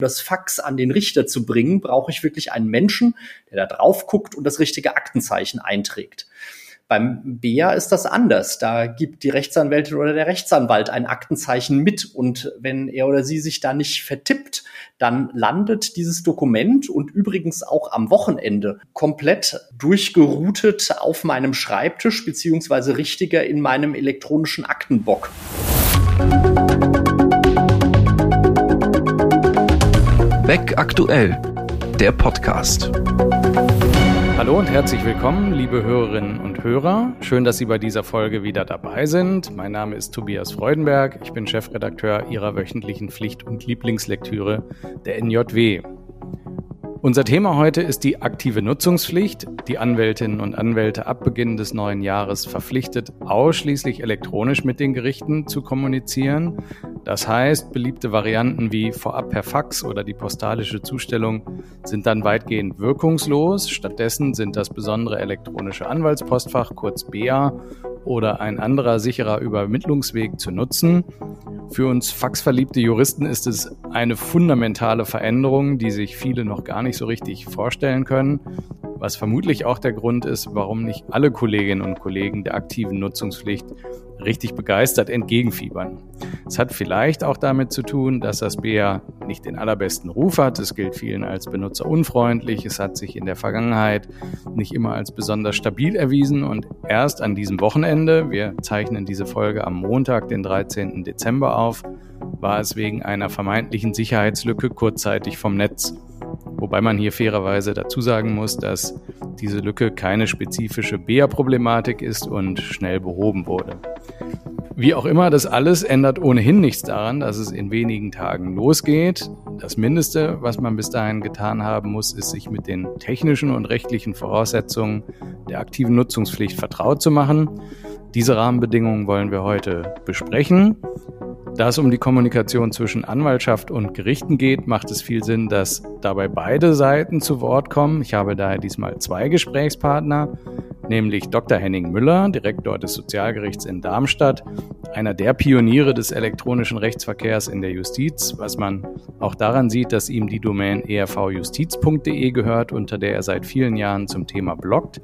das Fax an den Richter zu bringen, brauche ich wirklich einen Menschen, der da drauf guckt und das richtige Aktenzeichen einträgt. Beim BEA ist das anders. Da gibt die Rechtsanwältin oder der Rechtsanwalt ein Aktenzeichen mit und wenn er oder sie sich da nicht vertippt, dann landet dieses Dokument und übrigens auch am Wochenende komplett durchgeroutet auf meinem Schreibtisch beziehungsweise richtiger in meinem elektronischen Aktenbock. Beck aktuell, der Podcast. Hallo und herzlich willkommen, liebe Hörerinnen und Hörer. Schön, dass Sie bei dieser Folge wieder dabei sind. Mein Name ist Tobias Freudenberg. Ich bin Chefredakteur Ihrer wöchentlichen Pflicht- und Lieblingslektüre der NJW. Unser Thema heute ist die aktive Nutzungspflicht. Die Anwältinnen und Anwälte ab Beginn des neuen Jahres verpflichtet, ausschließlich elektronisch mit den Gerichten zu kommunizieren. Das heißt, beliebte Varianten wie vorab per Fax oder die postalische Zustellung sind dann weitgehend wirkungslos. Stattdessen sind das besondere elektronische Anwaltspostfach, kurz BEA, oder ein anderer sicherer Übermittlungsweg zu nutzen. Für uns faxverliebte Juristen ist es eine fundamentale Veränderung, die sich viele noch gar nicht so richtig vorstellen können, was vermutlich auch der Grund ist, warum nicht alle Kolleginnen und Kollegen der aktiven Nutzungspflicht richtig begeistert entgegenfiebern. Es hat vielleicht auch damit zu tun, dass das BEA nicht den allerbesten Ruf hat. Es gilt vielen als benutzerunfreundlich. Es hat sich in der Vergangenheit nicht immer als besonders stabil erwiesen und erst an diesem Wochenende, wir zeichnen diese Folge am Montag, den 13. Dezember auf, war es wegen einer vermeintlichen Sicherheitslücke kurzzeitig vom Netz. Wobei man hier fairerweise dazu sagen muss, dass diese Lücke keine spezifische BEA-Problematik ist und schnell behoben wurde. Wie auch immer, das alles ändert ohnehin nichts daran, dass es in wenigen Tagen losgeht. Das Mindeste, was man bis dahin getan haben muss, ist, sich mit den technischen und rechtlichen Voraussetzungen der aktiven Nutzungspflicht vertraut zu machen. Diese Rahmenbedingungen wollen wir heute besprechen. Da es um die Kommunikation zwischen Anwaltschaft und Gerichten geht, macht es viel Sinn, dass dabei beide Seiten zu Wort kommen. Ich habe daher diesmal zwei Gesprächspartner, nämlich Dr. Henning Müller, Direktor des Sozialgerichts in Darmstadt, einer der Pioniere des elektronischen Rechtsverkehrs in der Justiz, was man auch daran sieht, dass ihm die Domain ervjustiz.de gehört, unter der er seit vielen Jahren zum Thema bloggt.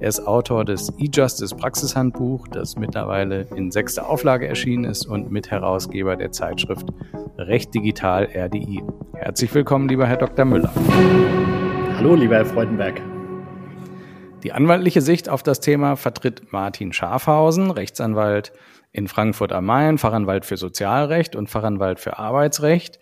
Er ist Autor des E-Justice Praxishandbuch, das mittlerweile in sechster Auflage erschienen ist und Mitherausgeber der Zeitschrift Recht Digital RDI. Herzlich willkommen, lieber Herr Dr. Müller. Hallo, lieber Herr Freudenberg. Die anwaltliche Sicht auf das Thema vertritt Martin Schafhausen, Rechtsanwalt in Frankfurt am Main, Fachanwalt für Sozialrecht und Fachanwalt für Arbeitsrecht.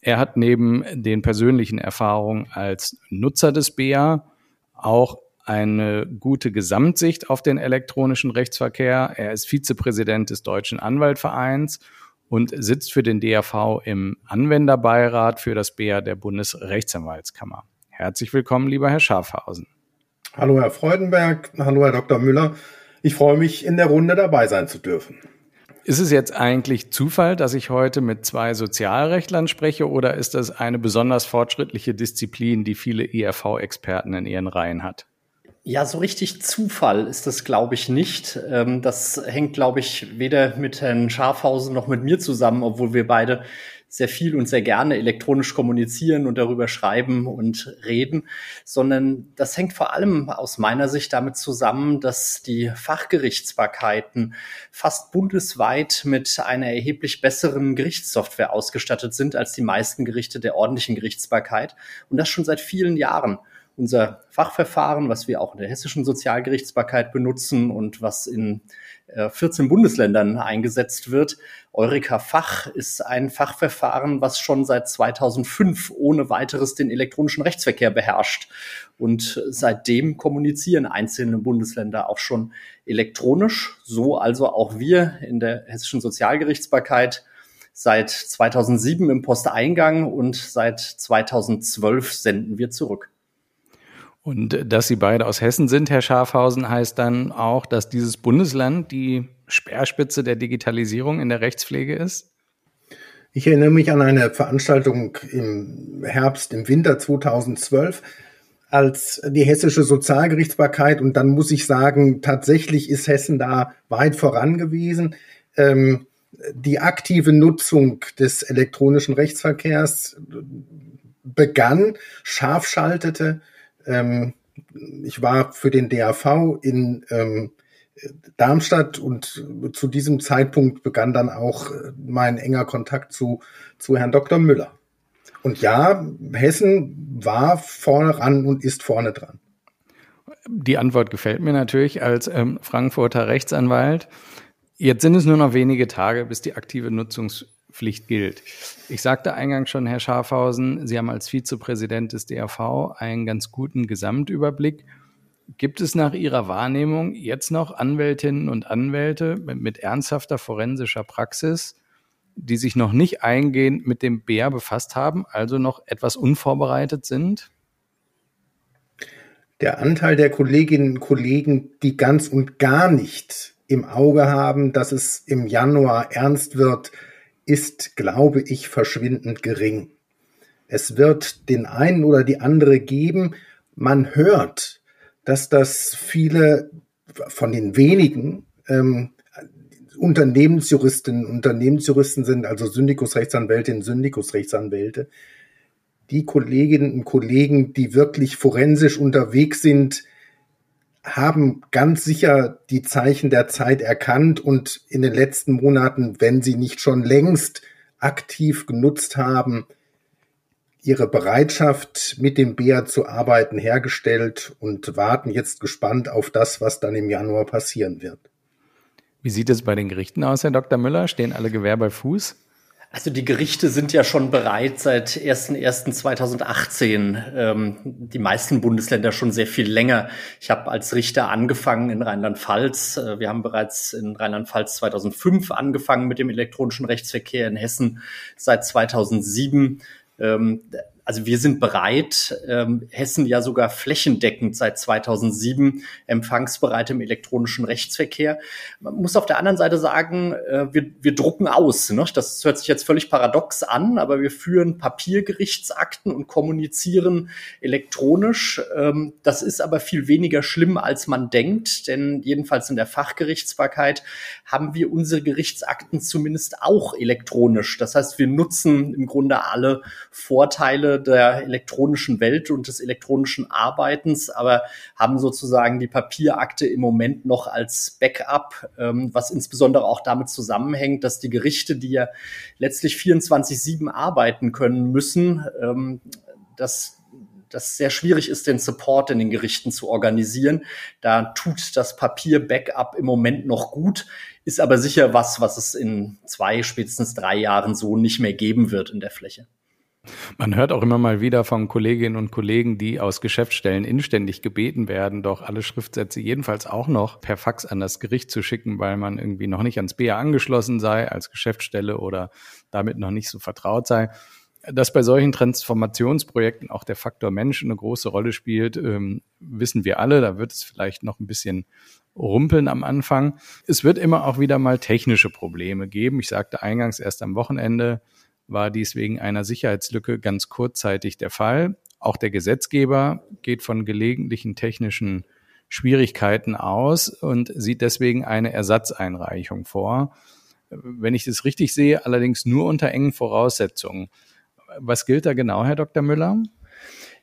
Er hat neben den persönlichen Erfahrungen als Nutzer des BEA auch eine gute Gesamtsicht auf den elektronischen Rechtsverkehr. Er ist Vizepräsident des Deutschen Anwaltvereins und sitzt für den DAV im Anwenderbeirat für das BEA der Bundesrechtsanwaltskammer. Herzlich willkommen, lieber Herr Schafhausen. Hallo, Herr Freudenberg. Hallo, Herr Dr. Müller. Ich freue mich, in der Runde dabei sein zu dürfen. Ist es jetzt eigentlich Zufall, dass ich heute mit zwei Sozialrechtlern spreche oder ist das eine besonders fortschrittliche Disziplin, die viele ERV-Experten in ihren Reihen hat? Ja, so richtig Zufall ist das, glaube ich, nicht. Ähm, das hängt, glaube ich, weder mit Herrn Schafhausen noch mit mir zusammen, obwohl wir beide sehr viel und sehr gerne elektronisch kommunizieren und darüber schreiben und reden, sondern das hängt vor allem aus meiner Sicht damit zusammen, dass die Fachgerichtsbarkeiten fast bundesweit mit einer erheblich besseren Gerichtssoftware ausgestattet sind als die meisten Gerichte der ordentlichen Gerichtsbarkeit und das schon seit vielen Jahren unser Fachverfahren, was wir auch in der hessischen Sozialgerichtsbarkeit benutzen und was in 14 äh, Bundesländern eingesetzt wird. Eureka Fach ist ein Fachverfahren, was schon seit 2005 ohne weiteres den elektronischen Rechtsverkehr beherrscht. Und seitdem kommunizieren einzelne Bundesländer auch schon elektronisch. So also auch wir in der hessischen Sozialgerichtsbarkeit seit 2007 im Posteingang und seit 2012 senden wir zurück. Und dass Sie beide aus Hessen sind, Herr Schafhausen, heißt dann auch, dass dieses Bundesland die Speerspitze der Digitalisierung in der Rechtspflege ist? Ich erinnere mich an eine Veranstaltung im Herbst, im Winter 2012, als die hessische Sozialgerichtsbarkeit, und dann muss ich sagen, tatsächlich ist Hessen da weit voran gewesen. Ähm, die aktive Nutzung des elektronischen Rechtsverkehrs begann, scharf schaltete. Ähm, ich war für den DAV in ähm, Darmstadt und zu diesem Zeitpunkt begann dann auch mein enger Kontakt zu, zu Herrn Dr. Müller. Und ja, Hessen war vorne ran und ist vorne dran. Die Antwort gefällt mir natürlich als ähm, Frankfurter Rechtsanwalt. Jetzt sind es nur noch wenige Tage, bis die aktive Nutzungspflicht gilt. Ich sagte eingangs schon, Herr Schafhausen, Sie haben als Vizepräsident des DRV einen ganz guten Gesamtüberblick. Gibt es nach Ihrer Wahrnehmung jetzt noch Anwältinnen und Anwälte mit, mit ernsthafter forensischer Praxis, die sich noch nicht eingehend mit dem BR befasst haben, also noch etwas unvorbereitet sind? Der Anteil der Kolleginnen und Kollegen, die ganz und gar nicht im Auge haben, dass es im Januar ernst wird, ist, glaube ich, verschwindend gering. Es wird den einen oder die andere geben. Man hört, dass das viele von den wenigen ähm, Unternehmensjuristinnen, Unternehmensjuristen sind, also Syndikusrechtsanwältinnen, Syndikusrechtsanwälte, die Kolleginnen und Kollegen, die wirklich forensisch unterwegs sind, haben ganz sicher die Zeichen der Zeit erkannt und in den letzten Monaten, wenn sie nicht schon längst aktiv genutzt haben, ihre Bereitschaft, mit dem BEA zu arbeiten, hergestellt und warten jetzt gespannt auf das, was dann im Januar passieren wird. Wie sieht es bei den Gerichten aus, Herr Dr. Müller? Stehen alle Gewehr bei Fuß? Also die Gerichte sind ja schon bereit seit 01.01.2018. Ähm, die meisten Bundesländer schon sehr viel länger. Ich habe als Richter angefangen in Rheinland-Pfalz. Äh, wir haben bereits in Rheinland-Pfalz 2005 angefangen mit dem elektronischen Rechtsverkehr in Hessen seit 2007. Ähm, also wir sind bereit, ähm, Hessen ja sogar flächendeckend seit 2007 empfangsbereit im elektronischen Rechtsverkehr. Man muss auf der anderen Seite sagen, äh, wir, wir drucken aus. Ne? Das hört sich jetzt völlig paradox an, aber wir führen Papiergerichtsakten und kommunizieren elektronisch. Ähm, das ist aber viel weniger schlimm, als man denkt, denn jedenfalls in der Fachgerichtsbarkeit haben wir unsere Gerichtsakten zumindest auch elektronisch. Das heißt, wir nutzen im Grunde alle Vorteile der elektronischen Welt und des elektronischen Arbeitens, aber haben sozusagen die Papierakte im Moment noch als Backup, ähm, was insbesondere auch damit zusammenhängt, dass die Gerichte, die ja letztlich 24-7 arbeiten können müssen, ähm, dass das sehr schwierig ist, den Support in den Gerichten zu organisieren. Da tut das Papier-Backup im Moment noch gut, ist aber sicher was, was es in zwei, spätestens drei Jahren so nicht mehr geben wird in der Fläche. Man hört auch immer mal wieder von Kolleginnen und Kollegen, die aus Geschäftsstellen inständig gebeten werden, doch alle Schriftsätze jedenfalls auch noch per Fax an das Gericht zu schicken, weil man irgendwie noch nicht ans BA angeschlossen sei als Geschäftsstelle oder damit noch nicht so vertraut sei. Dass bei solchen Transformationsprojekten auch der Faktor Mensch eine große Rolle spielt, ähm, wissen wir alle. Da wird es vielleicht noch ein bisschen rumpeln am Anfang. Es wird immer auch wieder mal technische Probleme geben. Ich sagte eingangs erst am Wochenende, war dies wegen einer Sicherheitslücke ganz kurzzeitig der Fall. Auch der Gesetzgeber geht von gelegentlichen technischen Schwierigkeiten aus und sieht deswegen eine Ersatzeinreichung vor. Wenn ich das richtig sehe, allerdings nur unter engen Voraussetzungen. Was gilt da genau, Herr Dr. Müller?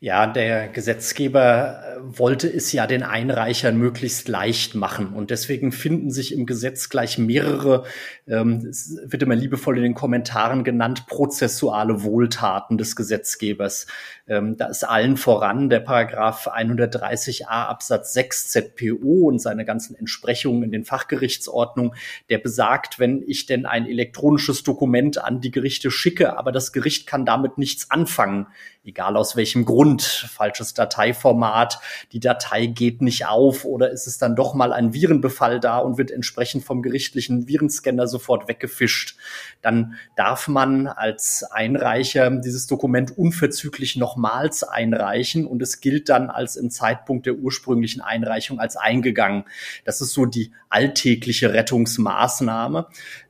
Ja, der Gesetzgeber äh, wollte es ja den Einreichern möglichst leicht machen. Und deswegen finden sich im Gesetz gleich mehrere, ähm, es wird immer liebevoll in den Kommentaren genannt, prozessuale Wohltaten des Gesetzgebers. Ähm, da ist allen voran der Paragraph 130a Absatz 6 ZPO und seine ganzen Entsprechungen in den Fachgerichtsordnungen, der besagt, wenn ich denn ein elektronisches Dokument an die Gerichte schicke, aber das Gericht kann damit nichts anfangen, egal aus welchem Grund, falsches Dateiformat, die Datei geht nicht auf oder ist es dann doch mal ein Virenbefall da und wird entsprechend vom gerichtlichen Virenscanner sofort weggefischt, dann darf man als Einreicher dieses Dokument unverzüglich nochmals einreichen und es gilt dann als im Zeitpunkt der ursprünglichen Einreichung als eingegangen. Das ist so die alltägliche Rettungsmaßnahme.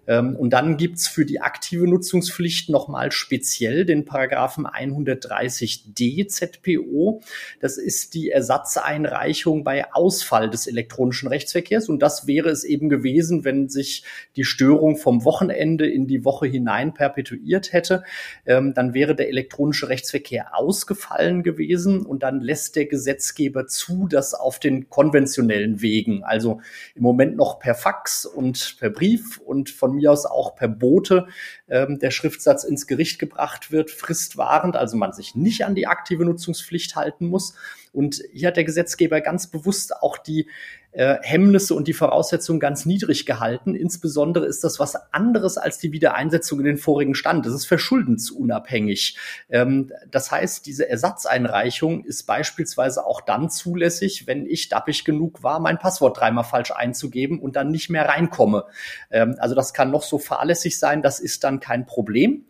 Ähm, und dann gibt's für die aktive Nutzungspflicht nochmal speziell den Paragraphen 130d ZPO. Das ist die Ersatzeinreichung bei Ausfall des elektronischen Rechtsverkehrs. Und das wäre es eben gewesen, wenn sich die Störung vom Wochenende in die Woche hinein perpetuiert hätte. Ähm, dann wäre der elektronische Rechtsverkehr ausgefallen gewesen und dann lässt der Gesetzgeber zu, dass auf den konventionellen Wegen, also im Moment noch per Fax und per Brief und von mir aus auch per Bote, ähm, der Schriftsatz ins Gericht gebracht wird, fristwahrend, also man sich nicht an die aktive Nutzungspflicht halten muss. Und hier hat der Gesetzgeber ganz bewusst auch die äh, Hemmnisse und die Voraussetzungen ganz niedrig gehalten. Insbesondere ist das was anderes als die Wiedereinsetzung in den vorigen Stand. Das ist verschuldensunabhängig. Ähm, das heißt, diese Ersatzeinreichung ist beispielsweise auch dann zulässig, wenn ich dappig genug war, mein Passwort dreimal falsch einzugeben und dann nicht mehr reinkomme. Ähm, also das kann noch so fahrlässig sein, das ist dann kein Problem.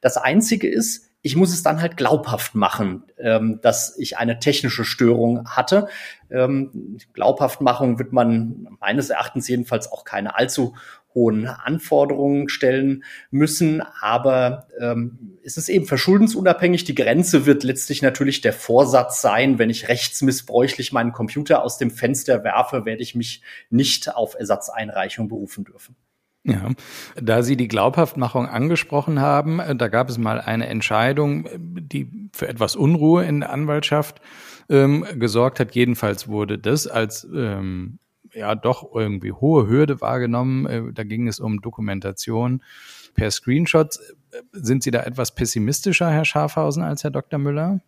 Das Einzige ist, ich muss es dann halt glaubhaft machen, ähm, dass ich eine technische Störung hatte. Ähm, Glaubhaftmachung wird man meines Erachtens jedenfalls auch keine allzu hohen Anforderungen stellen müssen, aber ähm, es ist eben verschuldensunabhängig. Die Grenze wird letztlich natürlich der Vorsatz sein, wenn ich rechtsmissbräuchlich meinen Computer aus dem Fenster werfe, werde ich mich nicht auf Ersatzeinreichung berufen dürfen. Ja, da Sie die Glaubhaftmachung angesprochen haben, äh, da gab es mal eine Entscheidung, äh, die für etwas Unruhe in der Anwaltschaft ähm, gesorgt hat. Jedenfalls wurde das als ähm, ja doch irgendwie hohe Hürde wahrgenommen. Äh, da ging es um Dokumentation per Screenshot. Sind Sie da etwas pessimistischer, Herr Schafhausen, als Herr Dr. Müller?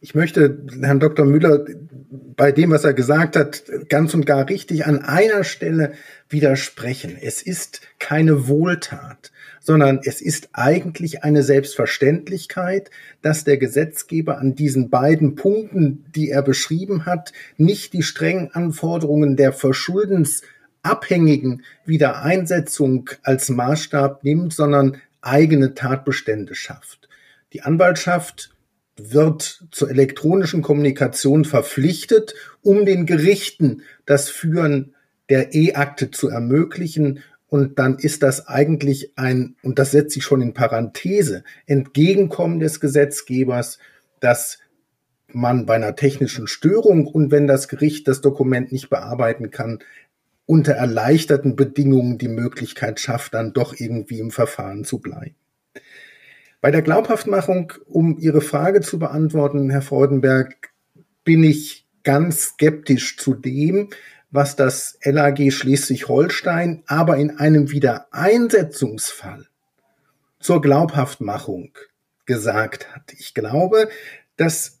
Ich möchte Herrn Dr. Müller bei dem, was er gesagt hat, ganz und gar richtig an einer Stelle widersprechen. Es ist keine Wohltat, sondern es ist eigentlich eine Selbstverständlichkeit, dass der Gesetzgeber an diesen beiden Punkten, die er beschrieben hat, nicht die strengen Anforderungen der verschuldensabhängigen Wiedereinsetzung als Maßstab nimmt, sondern eigene Tatbestände schafft. Die Anwaltschaft wird zur elektronischen Kommunikation verpflichtet, um den Gerichten das Führen der E-Akte zu ermöglichen. Und dann ist das eigentlich ein, und das setzt sich schon in Parenthese, Entgegenkommen des Gesetzgebers, dass man bei einer technischen Störung und wenn das Gericht das Dokument nicht bearbeiten kann, unter erleichterten Bedingungen die Möglichkeit schafft, dann doch irgendwie im Verfahren zu bleiben. Bei der Glaubhaftmachung, um Ihre Frage zu beantworten, Herr Freudenberg, bin ich ganz skeptisch zu dem, was das LAG Schleswig-Holstein aber in einem Wiedereinsetzungsfall zur Glaubhaftmachung gesagt hat. Ich glaube, dass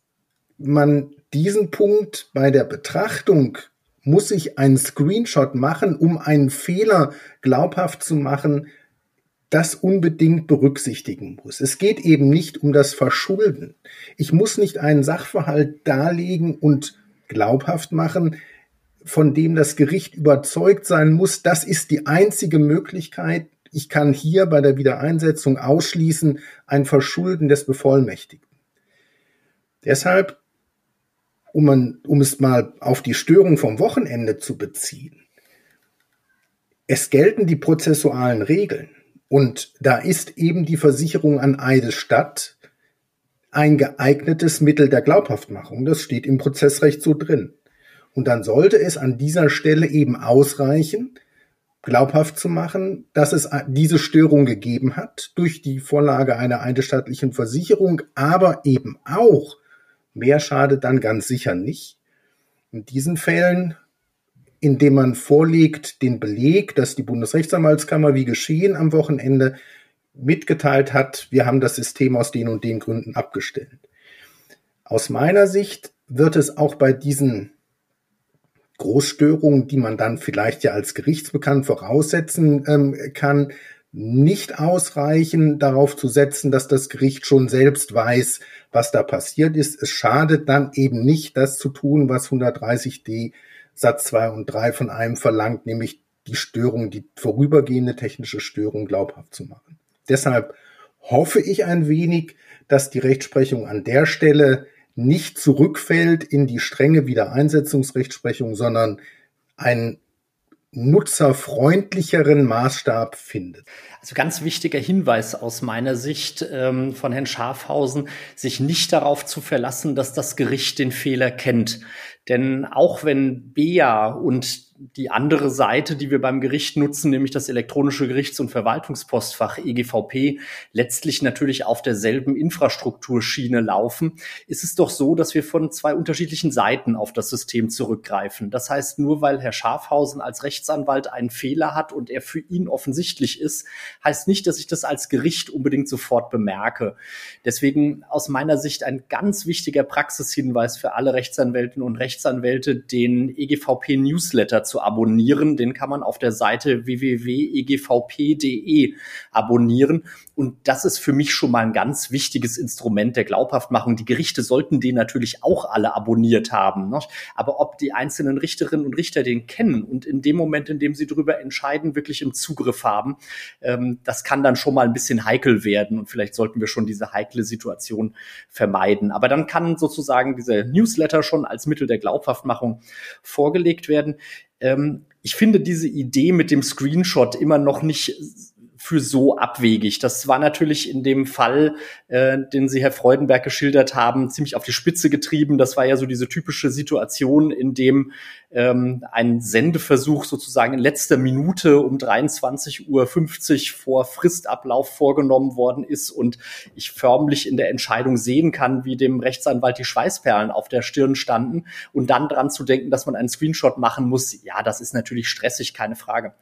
man diesen Punkt bei der Betrachtung muss ich einen Screenshot machen, um einen Fehler glaubhaft zu machen, das unbedingt berücksichtigen muss. Es geht eben nicht um das Verschulden. Ich muss nicht einen Sachverhalt darlegen und glaubhaft machen, von dem das Gericht überzeugt sein muss, das ist die einzige Möglichkeit. Ich kann hier bei der Wiedereinsetzung ausschließen ein Verschulden des Bevollmächtigten. Deshalb, um, man, um es mal auf die Störung vom Wochenende zu beziehen, es gelten die prozessualen Regeln. Und da ist eben die Versicherung an Eidesstadt ein geeignetes Mittel der Glaubhaftmachung. Das steht im Prozessrecht so drin. Und dann sollte es an dieser Stelle eben ausreichen, glaubhaft zu machen, dass es diese Störung gegeben hat durch die Vorlage einer eidesstattlichen Versicherung, aber eben auch, mehr schadet dann ganz sicher nicht. In diesen Fällen indem man vorlegt den Beleg, dass die Bundesrechtsanwaltskammer wie geschehen am Wochenende mitgeteilt hat, wir haben das System aus den und den Gründen abgestellt. Aus meiner Sicht wird es auch bei diesen Großstörungen, die man dann vielleicht ja als gerichtsbekannt voraussetzen ähm, kann, nicht ausreichen, darauf zu setzen, dass das Gericht schon selbst weiß, was da passiert ist. Es schadet dann eben nicht, das zu tun, was 130d Satz 2 und 3 von einem verlangt, nämlich die Störung, die vorübergehende technische Störung glaubhaft zu machen. Deshalb hoffe ich ein wenig, dass die Rechtsprechung an der Stelle nicht zurückfällt in die strenge Wiedereinsetzungsrechtsprechung, sondern ein nutzerfreundlicheren Maßstab findet. Also ganz wichtiger Hinweis aus meiner Sicht ähm, von Herrn Schafhausen, sich nicht darauf zu verlassen, dass das Gericht den Fehler kennt. Denn auch wenn BEA und die andere Seite, die wir beim Gericht nutzen, nämlich das elektronische Gerichts- und Verwaltungspostfach EGVP, letztlich natürlich auf derselben Infrastrukturschiene laufen, ist es doch so, dass wir von zwei unterschiedlichen Seiten auf das System zurückgreifen. Das heißt, nur weil Herr Schafhausen als Rechtsanwalt einen Fehler hat und er für ihn offensichtlich ist, heißt nicht, dass ich das als Gericht unbedingt sofort bemerke. Deswegen aus meiner Sicht ein ganz wichtiger Praxishinweis für alle Rechtsanwältinnen und Rechtsanwälte, den EGVP Newsletter zu abonnieren. Den kann man auf der Seite www.egvp.de abonnieren. Und das ist für mich schon mal ein ganz wichtiges Instrument der Glaubhaftmachung. Die Gerichte sollten den natürlich auch alle abonniert haben. Ne? Aber ob die einzelnen Richterinnen und Richter den kennen und in dem Moment, in dem sie darüber entscheiden, wirklich im Zugriff haben, ähm, das kann dann schon mal ein bisschen heikel werden. Und vielleicht sollten wir schon diese heikle Situation vermeiden. Aber dann kann sozusagen dieser Newsletter schon als Mittel der Glaubhaftmachung vorgelegt werden. Ähm, ich finde diese Idee mit dem Screenshot immer noch nicht für so abwegig. Das war natürlich in dem Fall, äh, den Sie, Herr Freudenberg, geschildert haben, ziemlich auf die Spitze getrieben. Das war ja so diese typische Situation, in dem ähm, ein Sendeversuch sozusagen in letzter Minute um 23.50 Uhr vor Fristablauf vorgenommen worden ist und ich förmlich in der Entscheidung sehen kann, wie dem Rechtsanwalt die Schweißperlen auf der Stirn standen und dann dran zu denken, dass man einen Screenshot machen muss. Ja, das ist natürlich stressig, keine Frage.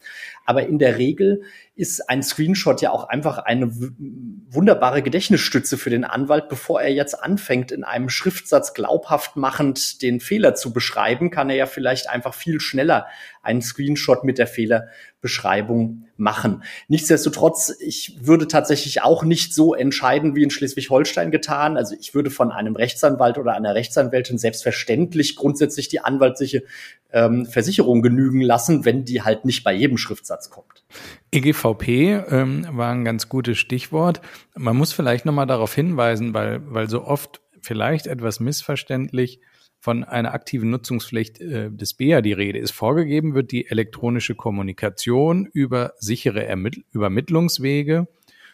Aber in der Regel ist ein Screenshot ja auch einfach eine wunderbare Gedächtnisstütze für den Anwalt. Bevor er jetzt anfängt, in einem Schriftsatz glaubhaft machend den Fehler zu beschreiben, kann er ja vielleicht einfach viel schneller einen Screenshot mit der Fehlerbeschreibung machen. Nichtsdestotrotz, ich würde tatsächlich auch nicht so entscheiden wie in Schleswig-Holstein getan. Also ich würde von einem Rechtsanwalt oder einer Rechtsanwältin selbstverständlich grundsätzlich die anwaltliche ähm, Versicherung genügen lassen, wenn die halt nicht bei jedem Schriftsatz kommt. EGVP ähm, war ein ganz gutes Stichwort. Man muss vielleicht nochmal darauf hinweisen, weil, weil so oft vielleicht etwas missverständlich von einer aktiven Nutzungspflicht äh, des BEA die Rede ist. Vorgegeben wird die elektronische Kommunikation über sichere Ermitt Übermittlungswege,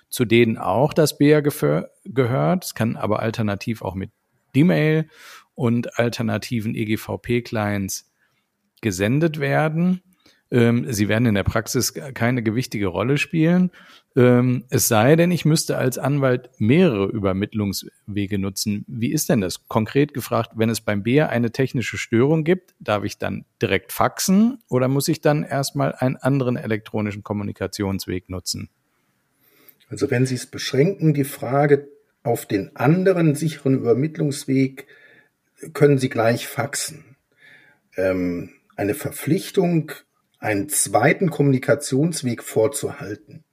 zu denen auch das BEA gehört. Es kann aber alternativ auch mit D-Mail und alternativen EGVP-Clients gesendet werden. Ähm, sie werden in der Praxis keine gewichtige Rolle spielen. Ähm, es sei denn, ich müsste als Anwalt mehrere Übermittlungswege nutzen. Wie ist denn das? Konkret gefragt, wenn es beim BEA eine technische Störung gibt, darf ich dann direkt faxen oder muss ich dann erstmal einen anderen elektronischen Kommunikationsweg nutzen? Also wenn Sie es beschränken, die Frage auf den anderen sicheren Übermittlungsweg, können Sie gleich faxen. Ähm, eine Verpflichtung einen zweiten Kommunikationsweg vorzuhalten.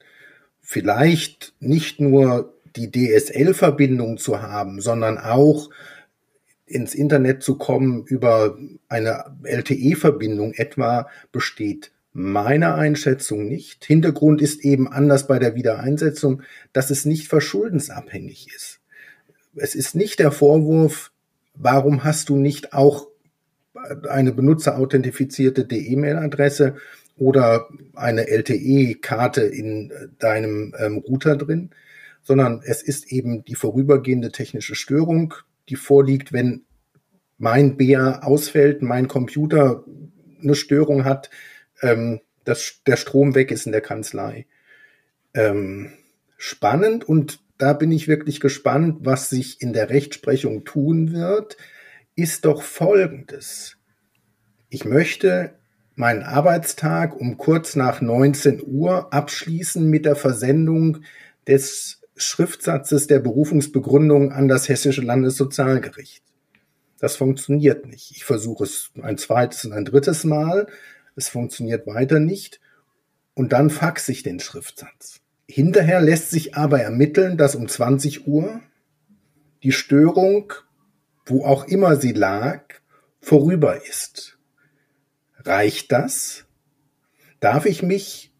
Vielleicht nicht nur die DSL-Verbindung zu haben, sondern auch ins Internet zu kommen über eine LTE-Verbindung etwa besteht meiner Einschätzung nicht. Hintergrund ist eben anders bei der Wiedereinsetzung, dass es nicht verschuldensabhängig ist. Es ist nicht der Vorwurf, warum hast du nicht auch eine benutzerauthentifizierte E-Mail-Adresse oder eine LTE-Karte in deinem ähm, Router drin, sondern es ist eben die vorübergehende technische Störung, die vorliegt, wenn mein BA ausfällt, mein Computer eine Störung hat, ähm, dass der Strom weg ist in der Kanzlei. Ähm, spannend und da bin ich wirklich gespannt, was sich in der Rechtsprechung tun wird ist doch folgendes. Ich möchte meinen Arbeitstag um kurz nach 19 Uhr abschließen mit der Versendung des Schriftsatzes der Berufungsbegründung an das Hessische Landessozialgericht. Das funktioniert nicht. Ich versuche es ein zweites und ein drittes Mal. Es funktioniert weiter nicht. Und dann faxe ich den Schriftsatz. Hinterher lässt sich aber ermitteln, dass um 20 Uhr die Störung wo auch immer sie lag, vorüber ist. Reicht das? Darf ich mich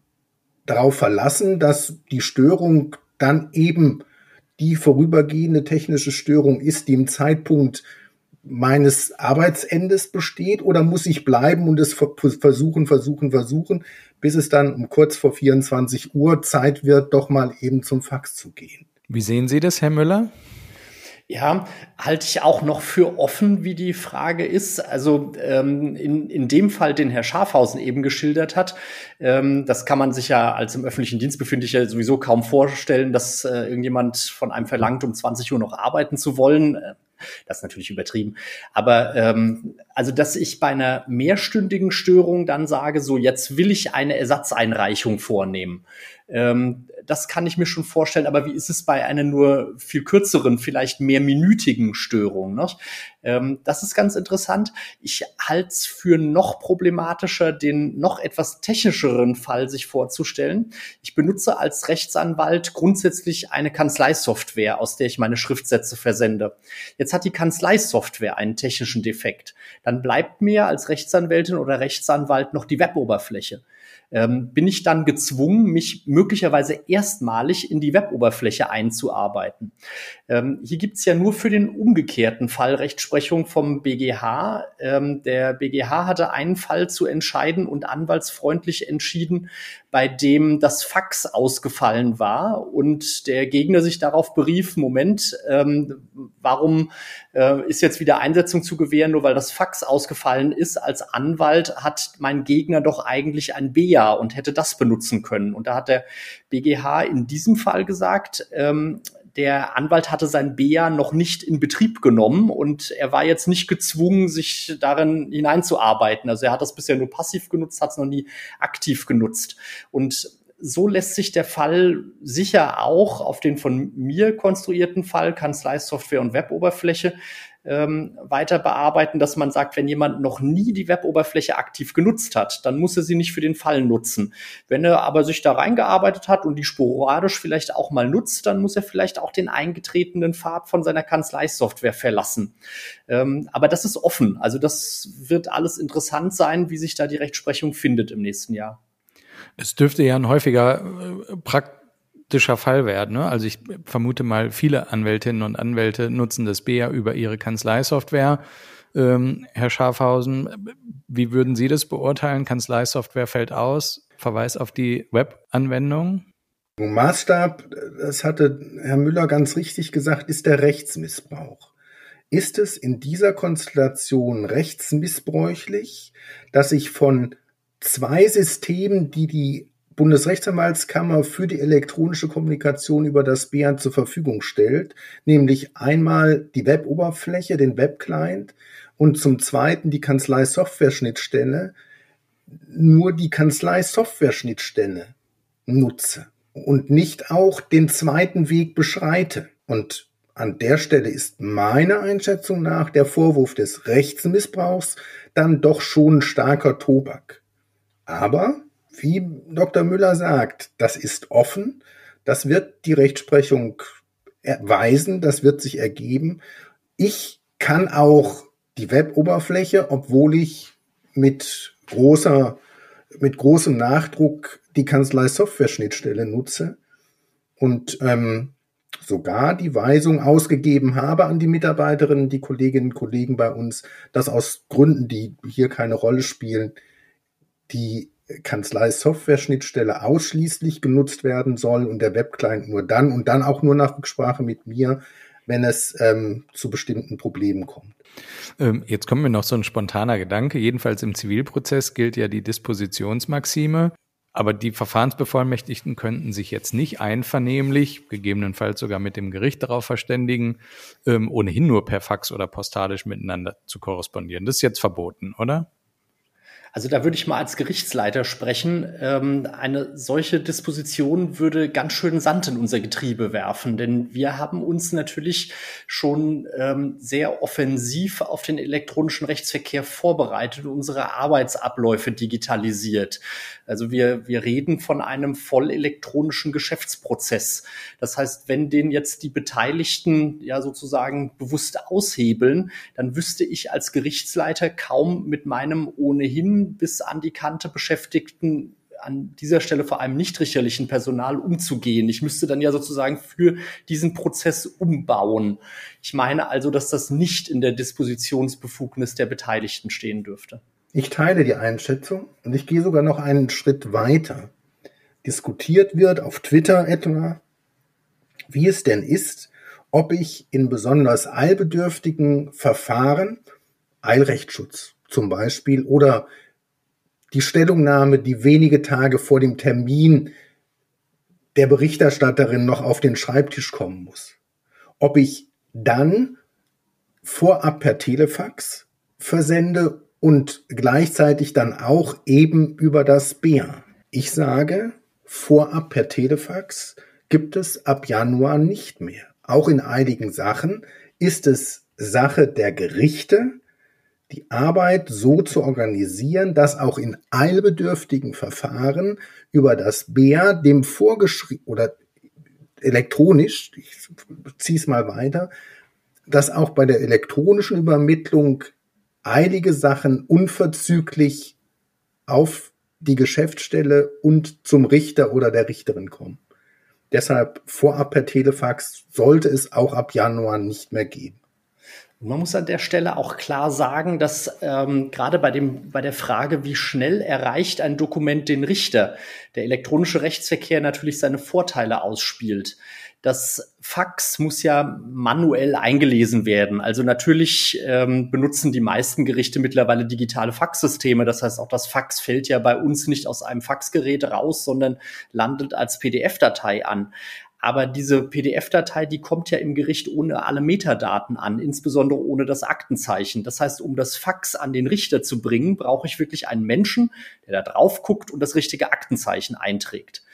darauf verlassen, dass die Störung dann eben die vorübergehende technische Störung ist, die im Zeitpunkt meines Arbeitsendes besteht oder muss ich bleiben und es versuchen, versuchen, versuchen, bis es dann um kurz vor 24 Uhr Zeit wird, doch mal eben zum Fax zu gehen. Wie sehen Sie das, Herr Müller? Ja, halte ich auch noch für offen, wie die Frage ist. Also ähm, in, in dem Fall, den Herr Schafhausen eben geschildert hat, ähm, das kann man sich ja als im öffentlichen Dienst befindlicher sowieso kaum vorstellen, dass äh, irgendjemand von einem verlangt, um 20 Uhr noch arbeiten zu wollen. Das ist natürlich übertrieben. Aber ähm, also, dass ich bei einer mehrstündigen Störung dann sage, so jetzt will ich eine Ersatzeinreichung vornehmen. Ähm, das kann ich mir schon vorstellen. Aber wie ist es bei einer nur viel kürzeren, vielleicht mehrminütigen Störung? Ne? Ähm, das ist ganz interessant. Ich halte es für noch problematischer, den noch etwas technischeren Fall sich vorzustellen. Ich benutze als Rechtsanwalt grundsätzlich eine Kanzleisoftware, aus der ich meine Schriftsätze versende. Jetzt hat die Kanzleisoftware einen technischen Defekt. Dann bleibt mir als Rechtsanwältin oder Rechtsanwalt noch die Weboberfläche ähm, bin ich dann gezwungen, mich möglicherweise erstmalig in die Weboberfläche einzuarbeiten. Ähm, hier gibt's ja nur für den umgekehrten Fall Rechtsprechung vom BGH. Ähm, der BGH hatte einen Fall zu entscheiden und anwaltsfreundlich entschieden, bei dem das Fax ausgefallen war und der Gegner sich darauf berief, Moment, ähm, warum äh, ist jetzt wieder Einsetzung zu gewähren, nur weil das Fax ausgefallen ist. Als Anwalt hat mein Gegner doch eigentlich ein BEA und hätte das benutzen können. Und da hat der BGH in diesem Fall gesagt, ähm, der Anwalt hatte sein BEA noch nicht in Betrieb genommen und er war jetzt nicht gezwungen, sich darin hineinzuarbeiten. Also er hat das bisher nur passiv genutzt, hat es noch nie aktiv genutzt. Und so lässt sich der Fall sicher auch auf den von mir konstruierten Fall Kanzleisoftware und Weboberfläche ähm, weiter bearbeiten, dass man sagt, wenn jemand noch nie die Weboberfläche aktiv genutzt hat, dann muss er sie nicht für den Fall nutzen. Wenn er aber sich da reingearbeitet hat und die sporadisch vielleicht auch mal nutzt, dann muss er vielleicht auch den eingetretenen Pfad von seiner Kanzleisoftware verlassen. Ähm, aber das ist offen. Also das wird alles interessant sein, wie sich da die Rechtsprechung findet im nächsten Jahr. Es dürfte ja ein häufiger äh, Prakt praktischer Fall werden. Ne? Also ich vermute mal, viele Anwältinnen und Anwälte nutzen das BEA über ihre Kanzleisoftware. Ähm, Herr Schafhausen, wie würden Sie das beurteilen? Kanzleisoftware fällt aus, Verweis auf die Webanwendung? Maßstab, das hatte Herr Müller ganz richtig gesagt, ist der Rechtsmissbrauch. Ist es in dieser Konstellation rechtsmissbräuchlich, dass ich von zwei Systemen, die die Bundesrechtsanwaltskammer für die elektronische Kommunikation über das BEAN zur Verfügung stellt, nämlich einmal die Weboberfläche, den Webclient und zum zweiten die Kanzlei-Software-Schnittstelle, nur die Kanzlei-Software-Schnittstelle nutze und nicht auch den zweiten Weg beschreite. Und an der Stelle ist meiner Einschätzung nach der Vorwurf des Rechtsmissbrauchs dann doch schon starker Tobak. Aber wie Dr. Müller sagt, das ist offen. Das wird die Rechtsprechung weisen. Das wird sich ergeben. Ich kann auch die Web-Oberfläche, obwohl ich mit großer, mit großem Nachdruck die Kanzlei Software-Schnittstelle nutze und ähm, sogar die Weisung ausgegeben habe an die Mitarbeiterinnen, die Kolleginnen und Kollegen bei uns, dass aus Gründen, die hier keine Rolle spielen, die Kanzlei-Software-Schnittstelle ausschließlich genutzt werden soll und der Webclient nur dann und dann auch nur nach Rücksprache mit mir, wenn es ähm, zu bestimmten Problemen kommt. Ähm, jetzt kommt mir noch so ein spontaner Gedanke. Jedenfalls im Zivilprozess gilt ja die Dispositionsmaxime. Aber die Verfahrensbevollmächtigten könnten sich jetzt nicht einvernehmlich, gegebenenfalls sogar mit dem Gericht darauf verständigen, ähm, ohnehin nur per Fax oder postalisch miteinander zu korrespondieren. Das ist jetzt verboten, oder? Also da würde ich mal als Gerichtsleiter sprechen. Ähm, eine solche Disposition würde ganz schön Sand in unser Getriebe werfen, denn wir haben uns natürlich schon ähm, sehr offensiv auf den elektronischen Rechtsverkehr vorbereitet und unsere Arbeitsabläufe digitalisiert. Also wir, wir reden von einem voll elektronischen Geschäftsprozess. Das heißt, wenn den jetzt die Beteiligten ja sozusagen bewusst aushebeln, dann wüsste ich als Gerichtsleiter kaum mit meinem ohnehin bis an die Kante beschäftigten an dieser Stelle vor allem nicht richterlichen Personal umzugehen. Ich müsste dann ja sozusagen für diesen Prozess umbauen. Ich meine also, dass das nicht in der Dispositionsbefugnis der Beteiligten stehen dürfte. Ich teile die Einschätzung und ich gehe sogar noch einen Schritt weiter. Diskutiert wird auf Twitter etwa, wie es denn ist, ob ich in besonders eilbedürftigen Verfahren Eilrechtsschutz zum Beispiel oder die Stellungnahme, die wenige Tage vor dem Termin der Berichterstatterin noch auf den Schreibtisch kommen muss. Ob ich dann vorab per Telefax versende und gleichzeitig dann auch eben über das BEA. Ich sage, vorab per Telefax gibt es ab Januar nicht mehr. Auch in einigen Sachen ist es Sache der Gerichte, die Arbeit so zu organisieren, dass auch in eilbedürftigen Verfahren über das BEA dem vorgeschrieben oder elektronisch, ich ziehe es mal weiter, dass auch bei der elektronischen Übermittlung eilige Sachen unverzüglich auf die Geschäftsstelle und zum Richter oder der Richterin kommen. Deshalb vorab per Telefax sollte es auch ab Januar nicht mehr geben. Man muss an der Stelle auch klar sagen, dass ähm, gerade bei dem bei der Frage, wie schnell erreicht ein Dokument den Richter, der elektronische Rechtsverkehr natürlich seine Vorteile ausspielt. Das Fax muss ja manuell eingelesen werden. Also natürlich ähm, benutzen die meisten Gerichte mittlerweile digitale Faxsysteme. Das heißt, auch das Fax fällt ja bei uns nicht aus einem Faxgerät raus, sondern landet als PDF-Datei an. Aber diese PDF-Datei, die kommt ja im Gericht ohne alle Metadaten an, insbesondere ohne das Aktenzeichen. Das heißt, um das Fax an den Richter zu bringen, brauche ich wirklich einen Menschen, der da drauf guckt und das richtige Aktenzeichen einträgt.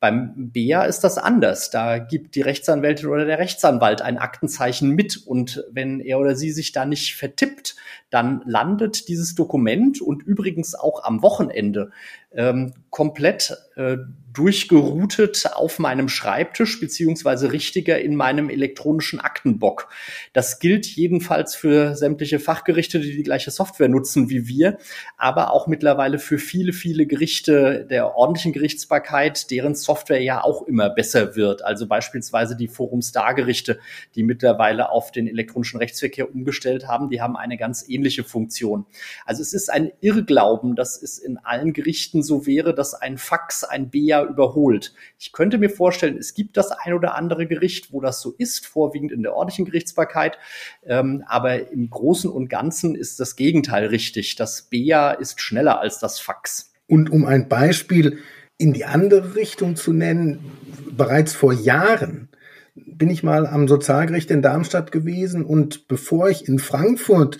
Beim BEA ist das anders. Da gibt die Rechtsanwältin oder der Rechtsanwalt ein Aktenzeichen mit und wenn er oder sie sich da nicht vertippt, dann landet dieses Dokument und übrigens auch am Wochenende ähm, komplett äh, durchgeroutet auf meinem Schreibtisch, beziehungsweise richtiger in meinem elektronischen Aktenbock. Das gilt jedenfalls für sämtliche Fachgerichte, die die gleiche Software nutzen wie wir, aber auch mittlerweile für viele, viele Gerichte der ordentlichen Gerichtsbarkeit, deren Software ja auch immer besser wird. Also beispielsweise die Forum Star Gerichte, die mittlerweile auf den elektronischen Rechtsverkehr umgestellt haben, die haben eine ganz ähnliche Funktion. Also es ist ein Irrglauben, dass es in allen Gerichten so wäre, dass ein Fax ein BEA überholt. Ich könnte mir vorstellen, es gibt das ein oder andere Gericht, wo das so ist, vorwiegend in der ordentlichen Gerichtsbarkeit. Ähm, aber im Großen und Ganzen ist das Gegenteil richtig. Das BEA ist schneller als das Fax. Und um ein Beispiel in die andere Richtung zu nennen, bereits vor Jahren bin ich mal am Sozialgericht in Darmstadt gewesen und bevor ich in Frankfurt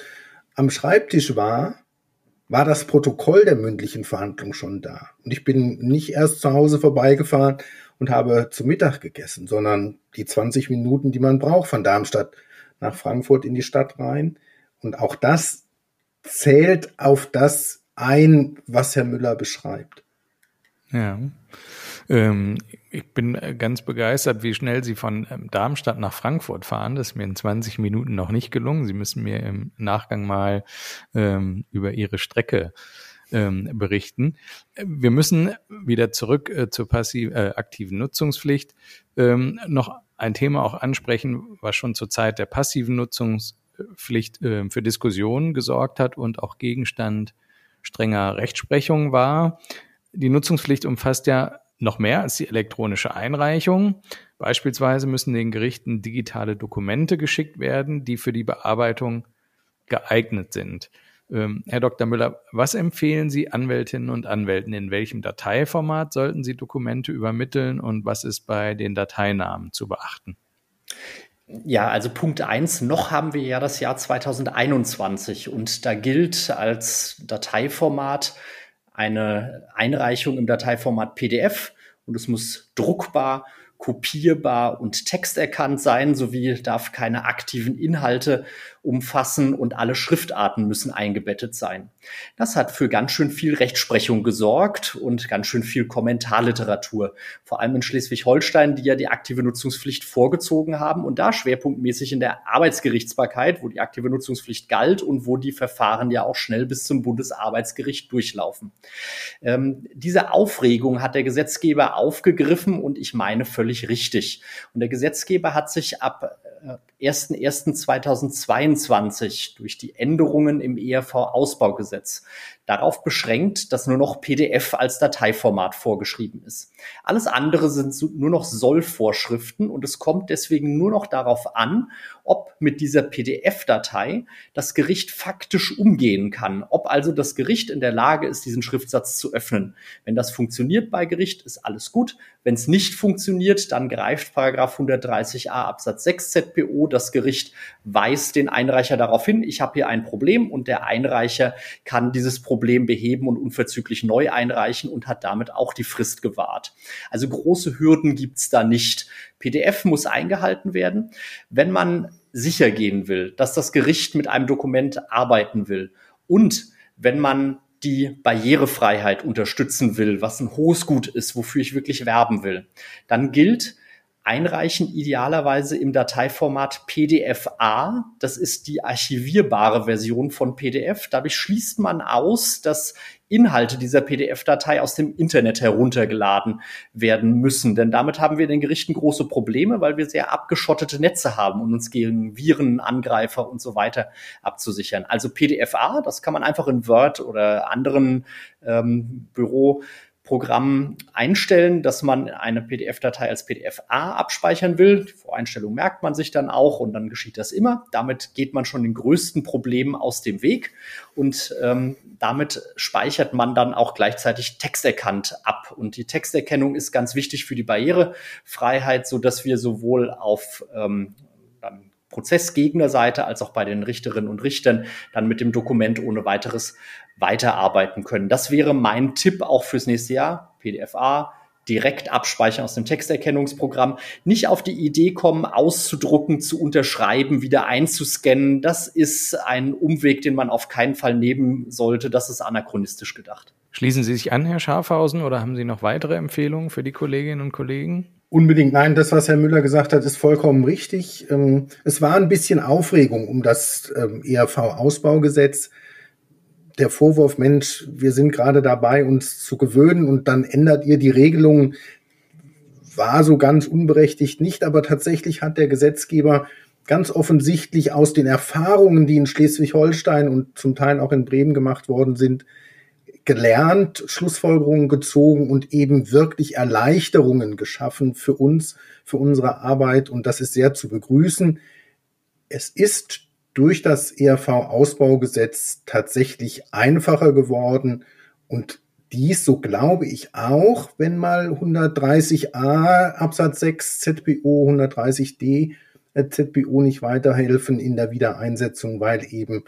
am Schreibtisch war, war das Protokoll der mündlichen Verhandlung schon da. Und ich bin nicht erst zu Hause vorbeigefahren und habe zu Mittag gegessen, sondern die 20 Minuten, die man braucht von Darmstadt nach Frankfurt in die Stadt rein. Und auch das zählt auf das ein, was Herr Müller beschreibt. Ja. Ähm, ich bin äh, ganz begeistert, wie schnell Sie von ähm, Darmstadt nach Frankfurt fahren. Das ist mir in 20 Minuten noch nicht gelungen. Sie müssen mir im Nachgang mal ähm, über Ihre Strecke ähm, berichten. Wir müssen wieder zurück äh, zur passiv, äh, aktiven Nutzungspflicht ähm, noch ein Thema auch ansprechen, was schon zur Zeit der passiven Nutzungspflicht äh, für Diskussionen gesorgt hat und auch Gegenstand strenger Rechtsprechung war. Die Nutzungspflicht umfasst ja noch mehr als die elektronische Einreichung. Beispielsweise müssen den Gerichten digitale Dokumente geschickt werden, die für die Bearbeitung geeignet sind. Ähm, Herr Dr. Müller, was empfehlen Sie Anwältinnen und Anwälten? In welchem Dateiformat sollten Sie Dokumente übermitteln und was ist bei den Dateinamen zu beachten? Ja, also Punkt eins. noch haben wir ja das Jahr 2021 und da gilt als Dateiformat eine Einreichung im Dateiformat PDF und es muss druckbar kopierbar und texterkannt sein, sowie darf keine aktiven Inhalte umfassen und alle Schriftarten müssen eingebettet sein. Das hat für ganz schön viel Rechtsprechung gesorgt und ganz schön viel Kommentarliteratur, vor allem in Schleswig-Holstein, die ja die aktive Nutzungspflicht vorgezogen haben und da schwerpunktmäßig in der Arbeitsgerichtsbarkeit, wo die aktive Nutzungspflicht galt und wo die Verfahren ja auch schnell bis zum Bundesarbeitsgericht durchlaufen. Ähm, diese Aufregung hat der Gesetzgeber aufgegriffen und ich meine völlig richtig. Und der Gesetzgeber hat sich ab 1.1.2022 äh, durch die Änderungen im ERV-Ausbaugesetz darauf beschränkt, dass nur noch PDF als Dateiformat vorgeschrieben ist. Alles andere sind nur noch Sollvorschriften und es kommt deswegen nur noch darauf an, ob mit dieser PDF-Datei das Gericht faktisch umgehen kann, ob also das Gericht in der Lage ist, diesen Schriftsatz zu öffnen. Wenn das funktioniert bei Gericht, ist alles gut. Wenn es nicht funktioniert, dann greift Paragraph 130a Absatz 6 ZPO. Das Gericht weist den Einreicher darauf hin, ich habe hier ein Problem und der Einreicher kann dieses Problem beheben und unverzüglich neu einreichen und hat damit auch die Frist gewahrt. Also große Hürden gibt's da nicht. PDF muss eingehalten werden. Wenn man sicher gehen will, dass das Gericht mit einem Dokument arbeiten will und wenn man die Barrierefreiheit unterstützen will, was ein hohes Gut ist, wofür ich wirklich werben will, dann gilt, einreichen, idealerweise im Dateiformat PDF-A. Das ist die archivierbare Version von PDF. Dadurch schließt man aus, dass Inhalte dieser PDF-Datei aus dem Internet heruntergeladen werden müssen. Denn damit haben wir in den Gerichten große Probleme, weil wir sehr abgeschottete Netze haben, um uns gegen Viren, Angreifer und so weiter abzusichern. Also PDF-A, das kann man einfach in Word oder anderen ähm, Büro Programm einstellen, dass man eine PDF-Datei als PDF-A abspeichern will. Die Voreinstellung merkt man sich dann auch und dann geschieht das immer. Damit geht man schon den größten Problemen aus dem Weg und ähm, damit speichert man dann auch gleichzeitig texterkannt ab. Und die Texterkennung ist ganz wichtig für die Barrierefreiheit, so dass wir sowohl auf ähm, Prozessgegnerseite als auch bei den Richterinnen und Richtern dann mit dem Dokument ohne weiteres weiterarbeiten können. Das wäre mein Tipp auch fürs nächste Jahr. PDFA, direkt abspeichern aus dem Texterkennungsprogramm. Nicht auf die Idee kommen, auszudrucken, zu unterschreiben, wieder einzuscannen. Das ist ein Umweg, den man auf keinen Fall nehmen sollte. Das ist anachronistisch gedacht. Schließen Sie sich an, Herr Schafhausen, oder haben Sie noch weitere Empfehlungen für die Kolleginnen und Kollegen? Unbedingt, nein, das, was Herr Müller gesagt hat, ist vollkommen richtig. Ähm, es war ein bisschen Aufregung um das ähm, ERV-Ausbaugesetz der Vorwurf, Mensch, wir sind gerade dabei, uns zu gewöhnen und dann ändert ihr die Regelungen, war so ganz unberechtigt nicht, aber tatsächlich hat der Gesetzgeber ganz offensichtlich aus den Erfahrungen, die in Schleswig-Holstein und zum Teil auch in Bremen gemacht worden sind, gelernt, Schlussfolgerungen gezogen und eben wirklich Erleichterungen geschaffen für uns, für unsere Arbeit. Und das ist sehr zu begrüßen. Es ist durch das ERV-Ausbaugesetz tatsächlich einfacher geworden und dies, so glaube ich auch, wenn mal 130a Absatz 6 ZBO 130d ZBO nicht weiterhelfen in der Wiedereinsetzung, weil eben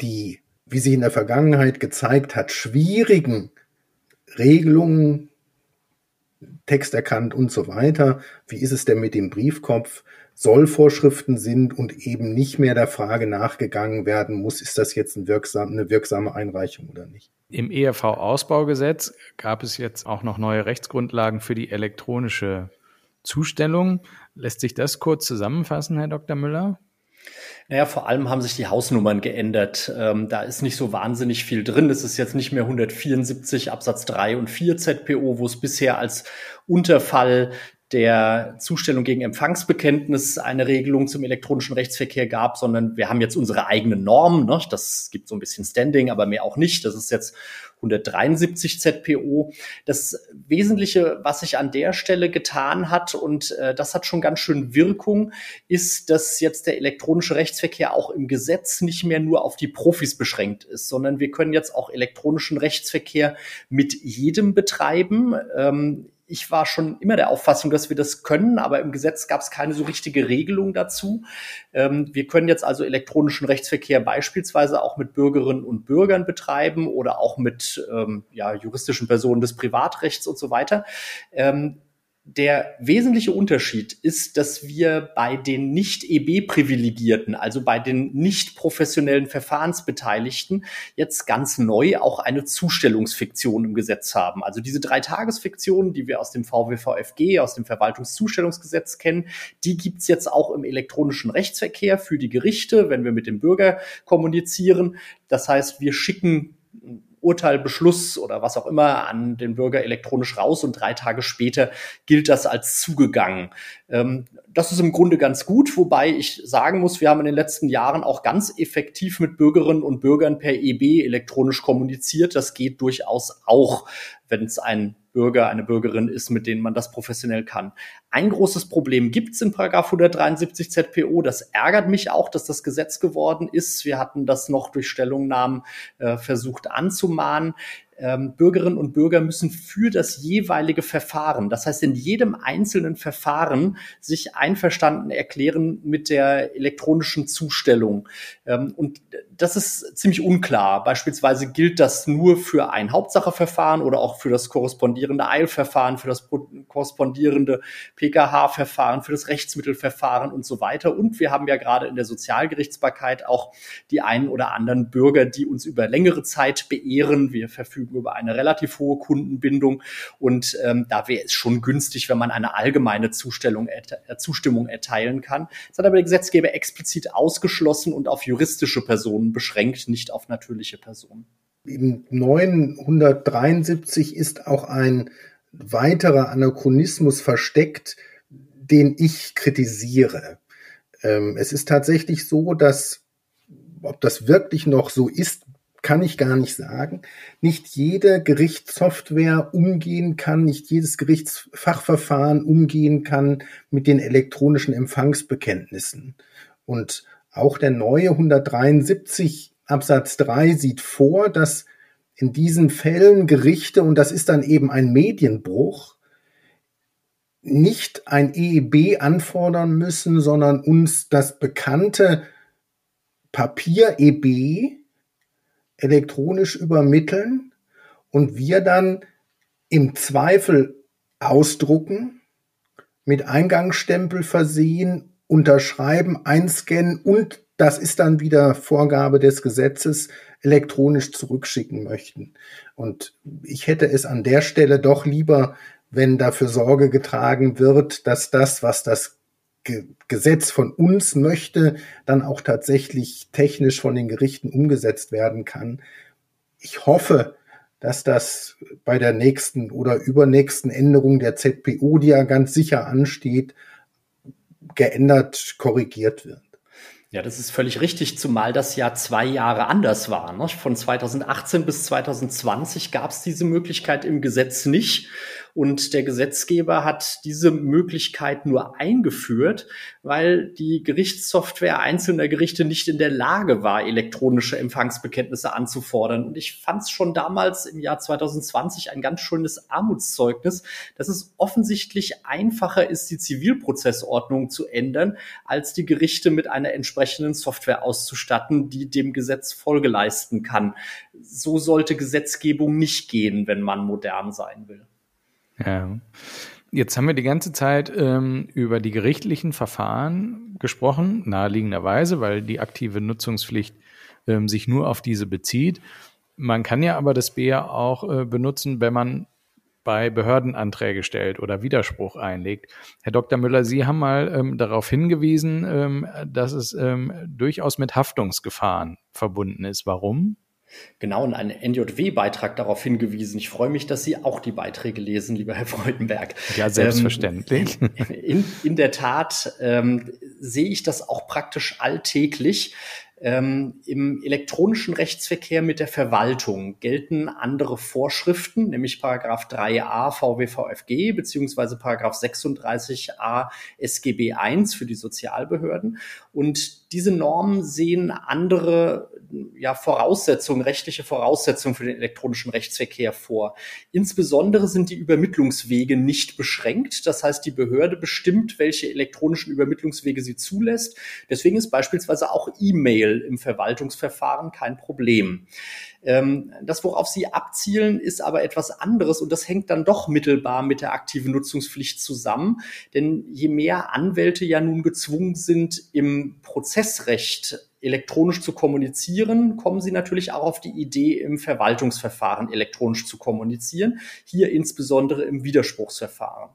die, wie sie in der Vergangenheit gezeigt hat, schwierigen Regelungen, Text erkannt und so weiter. Wie ist es denn mit dem Briefkopf? Sollvorschriften sind und eben nicht mehr der Frage nachgegangen werden muss, ist das jetzt ein wirksam, eine wirksame Einreichung oder nicht. Im ERV-Ausbaugesetz gab es jetzt auch noch neue Rechtsgrundlagen für die elektronische Zustellung. Lässt sich das kurz zusammenfassen, Herr Dr. Müller? Naja, vor allem haben sich die Hausnummern geändert. Ähm, da ist nicht so wahnsinnig viel drin. Es ist jetzt nicht mehr 174 Absatz 3 und 4 ZPO, wo es bisher als Unterfall der Zustellung gegen Empfangsbekenntnis eine Regelung zum elektronischen Rechtsverkehr gab, sondern wir haben jetzt unsere eigenen Normen. Ne? Das gibt so ein bisschen Standing, aber mehr auch nicht. Das ist jetzt 173 ZPO. Das Wesentliche, was sich an der Stelle getan hat, und äh, das hat schon ganz schön Wirkung, ist, dass jetzt der elektronische Rechtsverkehr auch im Gesetz nicht mehr nur auf die Profis beschränkt ist, sondern wir können jetzt auch elektronischen Rechtsverkehr mit jedem betreiben. Ähm, ich war schon immer der Auffassung, dass wir das können, aber im Gesetz gab es keine so richtige Regelung dazu. Ähm, wir können jetzt also elektronischen Rechtsverkehr beispielsweise auch mit Bürgerinnen und Bürgern betreiben oder auch mit ähm, ja, juristischen Personen des Privatrechts und so weiter. Ähm, der wesentliche Unterschied ist, dass wir bei den nicht EB-Privilegierten, also bei den nicht professionellen Verfahrensbeteiligten, jetzt ganz neu auch eine Zustellungsfiktion im Gesetz haben. Also diese drei Tagesfiktionen, die wir aus dem VWVFG, aus dem Verwaltungszustellungsgesetz kennen, die gibt's jetzt auch im elektronischen Rechtsverkehr für die Gerichte, wenn wir mit dem Bürger kommunizieren. Das heißt, wir schicken Urteil, Beschluss oder was auch immer an den Bürger elektronisch raus und drei Tage später gilt das als zugegangen. Ähm, das ist im Grunde ganz gut, wobei ich sagen muss, wir haben in den letzten Jahren auch ganz effektiv mit Bürgerinnen und Bürgern per EB elektronisch kommuniziert. Das geht durchaus auch, wenn es ein Bürger, eine Bürgerin ist, mit denen man das professionell kann. Ein großes Problem gibt es in Paragraph 173 ZPO. Das ärgert mich auch, dass das Gesetz geworden ist. Wir hatten das noch durch Stellungnahmen äh, versucht anzumahnen ähm, Bürgerinnen und Bürger müssen für das jeweilige Verfahren, das heißt in jedem einzelnen Verfahren, sich einverstanden erklären mit der elektronischen Zustellung. Ähm, und das ist ziemlich unklar. Beispielsweise gilt das nur für ein Hauptsacheverfahren oder auch für das korrespondierende Eilverfahren, für das korrespondierende PKH-Verfahren, für das Rechtsmittelverfahren und so weiter. Und wir haben ja gerade in der Sozialgerichtsbarkeit auch die einen oder anderen Bürger, die uns über längere Zeit beehren. Wir verfügen verfügen über eine relativ hohe Kundenbindung und ähm, da wäre es schon günstig, wenn man eine allgemeine Zustellung, äh, Zustimmung erteilen kann. Das hat aber der Gesetzgeber explizit ausgeschlossen und auf juristische Personen beschränkt, nicht auf natürliche Personen. Im 973 ist auch ein weiterer Anachronismus versteckt, den ich kritisiere. Ähm, es ist tatsächlich so, dass ob das wirklich noch so ist, kann ich gar nicht sagen. Nicht jede Gerichtssoftware umgehen kann, nicht jedes Gerichtsfachverfahren umgehen kann mit den elektronischen Empfangsbekenntnissen. Und auch der neue 173 Absatz 3 sieht vor, dass in diesen Fällen Gerichte, und das ist dann eben ein Medienbruch, nicht ein EEB anfordern müssen, sondern uns das bekannte Papier-EB elektronisch übermitteln und wir dann im Zweifel ausdrucken, mit Eingangsstempel versehen, unterschreiben, einscannen und das ist dann wieder Vorgabe des Gesetzes, elektronisch zurückschicken möchten. Und ich hätte es an der Stelle doch lieber, wenn dafür Sorge getragen wird, dass das, was das Gesetz von uns möchte, dann auch tatsächlich technisch von den Gerichten umgesetzt werden kann. Ich hoffe, dass das bei der nächsten oder übernächsten Änderung der ZPO, die ja ganz sicher ansteht, geändert, korrigiert wird. Ja, das ist völlig richtig, zumal das Jahr zwei Jahre anders war. Ne? Von 2018 bis 2020 gab es diese Möglichkeit im Gesetz nicht. Und der Gesetzgeber hat diese Möglichkeit nur eingeführt, weil die Gerichtssoftware einzelner Gerichte nicht in der Lage war, elektronische Empfangsbekenntnisse anzufordern. Und ich fand es schon damals im Jahr 2020 ein ganz schönes Armutszeugnis, dass es offensichtlich einfacher ist, die Zivilprozessordnung zu ändern, als die Gerichte mit einer entsprechenden Software auszustatten, die dem Gesetz Folge leisten kann. So sollte Gesetzgebung nicht gehen, wenn man modern sein will. Ja. Jetzt haben wir die ganze Zeit ähm, über die gerichtlichen Verfahren gesprochen, naheliegenderweise, weil die aktive Nutzungspflicht ähm, sich nur auf diese bezieht. Man kann ja aber das BEA auch äh, benutzen, wenn man bei Behörden Anträge stellt oder Widerspruch einlegt. Herr Dr. Müller, Sie haben mal ähm, darauf hingewiesen, ähm, dass es ähm, durchaus mit Haftungsgefahren verbunden ist. Warum? Genau, und ein NJW-Beitrag darauf hingewiesen. Ich freue mich, dass Sie auch die Beiträge lesen, lieber Herr Freudenberg. Ja, selbstverständlich. Ähm, in, in, der Tat ähm, sehe ich das auch praktisch alltäglich. Ähm, Im elektronischen Rechtsverkehr mit der Verwaltung gelten andere Vorschriften, nämlich Paragraph 3a VWVFG beziehungsweise Paragraph 36a SGB I für die Sozialbehörden. Und diese Normen sehen andere ja, Voraussetzungen, rechtliche Voraussetzungen für den elektronischen Rechtsverkehr vor. Insbesondere sind die Übermittlungswege nicht beschränkt. Das heißt, die Behörde bestimmt, welche elektronischen Übermittlungswege sie zulässt. Deswegen ist beispielsweise auch E-Mail im Verwaltungsverfahren kein Problem. Ähm, das, worauf Sie abzielen, ist aber etwas anderes und das hängt dann doch mittelbar mit der aktiven Nutzungspflicht zusammen. Denn je mehr Anwälte ja nun gezwungen sind, im Prozessrecht elektronisch zu kommunizieren, kommen Sie natürlich auch auf die Idee, im Verwaltungsverfahren elektronisch zu kommunizieren, hier insbesondere im Widerspruchsverfahren.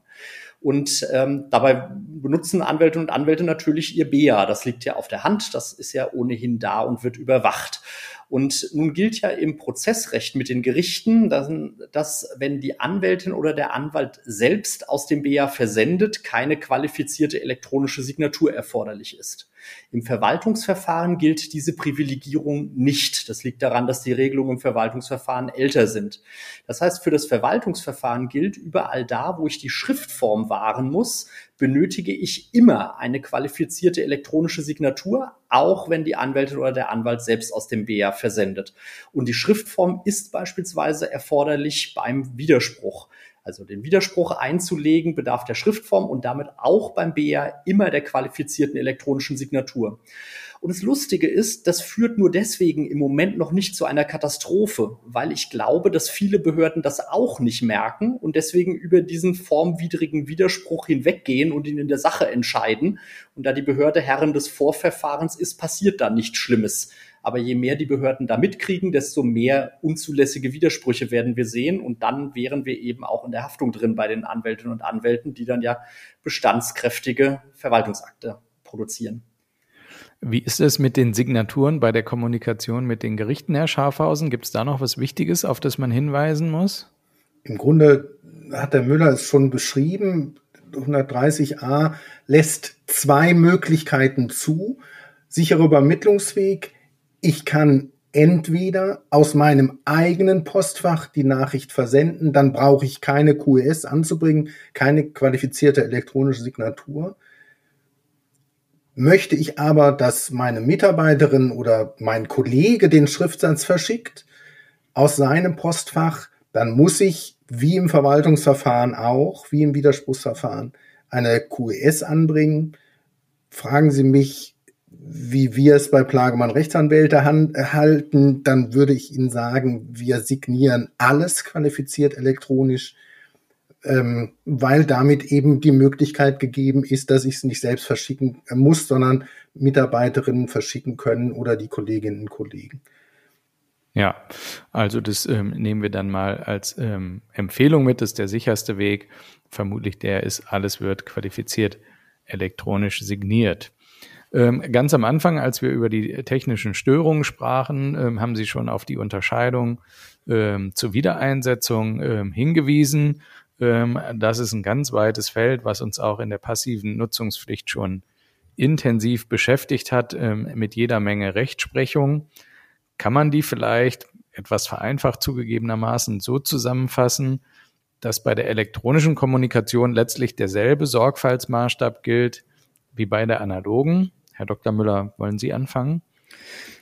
Und ähm, dabei benutzen Anwälte und Anwälte natürlich ihr BEA. Das liegt ja auf der Hand, das ist ja ohnehin da und wird überwacht. Und nun gilt ja im Prozessrecht mit den Gerichten, dass, dass wenn die Anwältin oder der Anwalt selbst aus dem BEA versendet, keine qualifizierte elektronische Signatur erforderlich ist. Im Verwaltungsverfahren gilt diese Privilegierung nicht. Das liegt daran, dass die Regelungen im Verwaltungsverfahren älter sind. Das heißt, für das Verwaltungsverfahren gilt überall da, wo ich die Schriftform wahren muss, benötige ich immer eine qualifizierte elektronische Signatur, auch wenn die Anwältin oder der Anwalt selbst aus dem BEA versendet. Und die Schriftform ist beispielsweise erforderlich beim Widerspruch. Also den Widerspruch einzulegen bedarf der Schriftform und damit auch beim BEA immer der qualifizierten elektronischen Signatur. Und das Lustige ist, das führt nur deswegen im Moment noch nicht zu einer Katastrophe, weil ich glaube, dass viele Behörden das auch nicht merken und deswegen über diesen formwidrigen Widerspruch hinweggehen und ihn in der Sache entscheiden. Und da die Behörde Herren des Vorverfahrens ist, passiert da nichts Schlimmes. Aber je mehr die Behörden da mitkriegen, desto mehr unzulässige Widersprüche werden wir sehen. Und dann wären wir eben auch in der Haftung drin bei den Anwältinnen und Anwälten, die dann ja bestandskräftige Verwaltungsakte produzieren. Wie ist es mit den Signaturen bei der Kommunikation mit den Gerichten, Herr Schafhausen? Gibt es da noch was Wichtiges, auf das man hinweisen muss? Im Grunde hat der Müller es schon beschrieben. 130a lässt zwei Möglichkeiten zu. Sicherer Übermittlungsweg ich kann entweder aus meinem eigenen Postfach die Nachricht versenden, dann brauche ich keine QES anzubringen, keine qualifizierte elektronische Signatur. Möchte ich aber, dass meine Mitarbeiterin oder mein Kollege den Schriftsatz verschickt aus seinem Postfach, dann muss ich, wie im Verwaltungsverfahren auch, wie im Widerspruchsverfahren, eine QES anbringen. Fragen Sie mich, wie wir es bei Plagemann Rechtsanwälte halten, dann würde ich Ihnen sagen, wir signieren alles qualifiziert elektronisch, ähm, weil damit eben die Möglichkeit gegeben ist, dass ich es nicht selbst verschicken muss, sondern Mitarbeiterinnen verschicken können oder die Kolleginnen und Kollegen. Ja, also das ähm, nehmen wir dann mal als ähm, Empfehlung mit, das ist der sicherste Weg. Vermutlich der ist, alles wird qualifiziert elektronisch signiert. Ähm, ganz am Anfang, als wir über die technischen Störungen sprachen, ähm, haben Sie schon auf die Unterscheidung ähm, zur Wiedereinsetzung hingewiesen. Das ist ein ganz weites Feld, was uns auch in der passiven Nutzungspflicht schon intensiv beschäftigt hat, mit jeder Menge Rechtsprechung. Kann man die vielleicht etwas vereinfacht zugegebenermaßen so zusammenfassen, dass bei der elektronischen Kommunikation letztlich derselbe Sorgfaltsmaßstab gilt wie bei der analogen. Herr Dr. Müller, wollen Sie anfangen?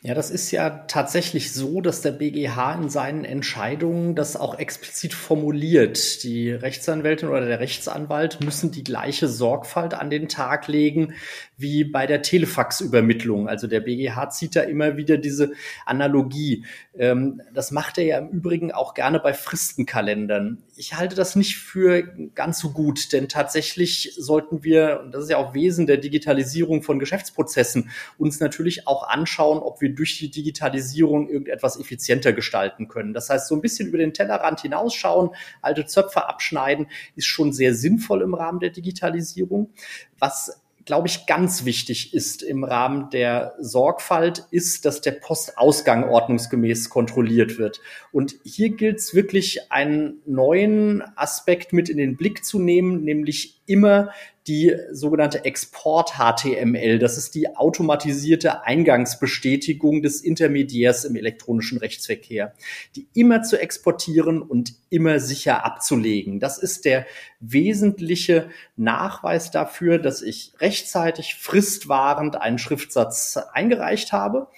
Ja, das ist ja tatsächlich so, dass der BGH in seinen Entscheidungen das auch explizit formuliert. Die Rechtsanwältin oder der Rechtsanwalt müssen die gleiche Sorgfalt an den Tag legen wie bei der Telefaxübermittlung. Also der BGH zieht da immer wieder diese Analogie. Ähm, das macht er ja im Übrigen auch gerne bei Fristenkalendern. Ich halte das nicht für ganz so gut, denn tatsächlich sollten wir, und das ist ja auch Wesen der Digitalisierung von Geschäftsprozessen, uns natürlich auch anschauen, ob wir durch die Digitalisierung irgendetwas effizienter gestalten können. Das heißt, so ein bisschen über den Tellerrand hinausschauen, alte Zöpfe abschneiden, ist schon sehr sinnvoll im Rahmen der Digitalisierung. Was glaube ich, ganz wichtig ist im Rahmen der Sorgfalt, ist, dass der Postausgang ordnungsgemäß kontrolliert wird. Und hier gilt es wirklich, einen neuen Aspekt mit in den Blick zu nehmen, nämlich immer die sogenannte Export-HTML. Das ist die automatisierte Eingangsbestätigung des Intermediärs im elektronischen Rechtsverkehr, die immer zu exportieren und immer sicher abzulegen. Das ist der wesentliche Nachweis dafür, dass ich rechtzeitig fristwahrend einen Schriftsatz eingereicht habe.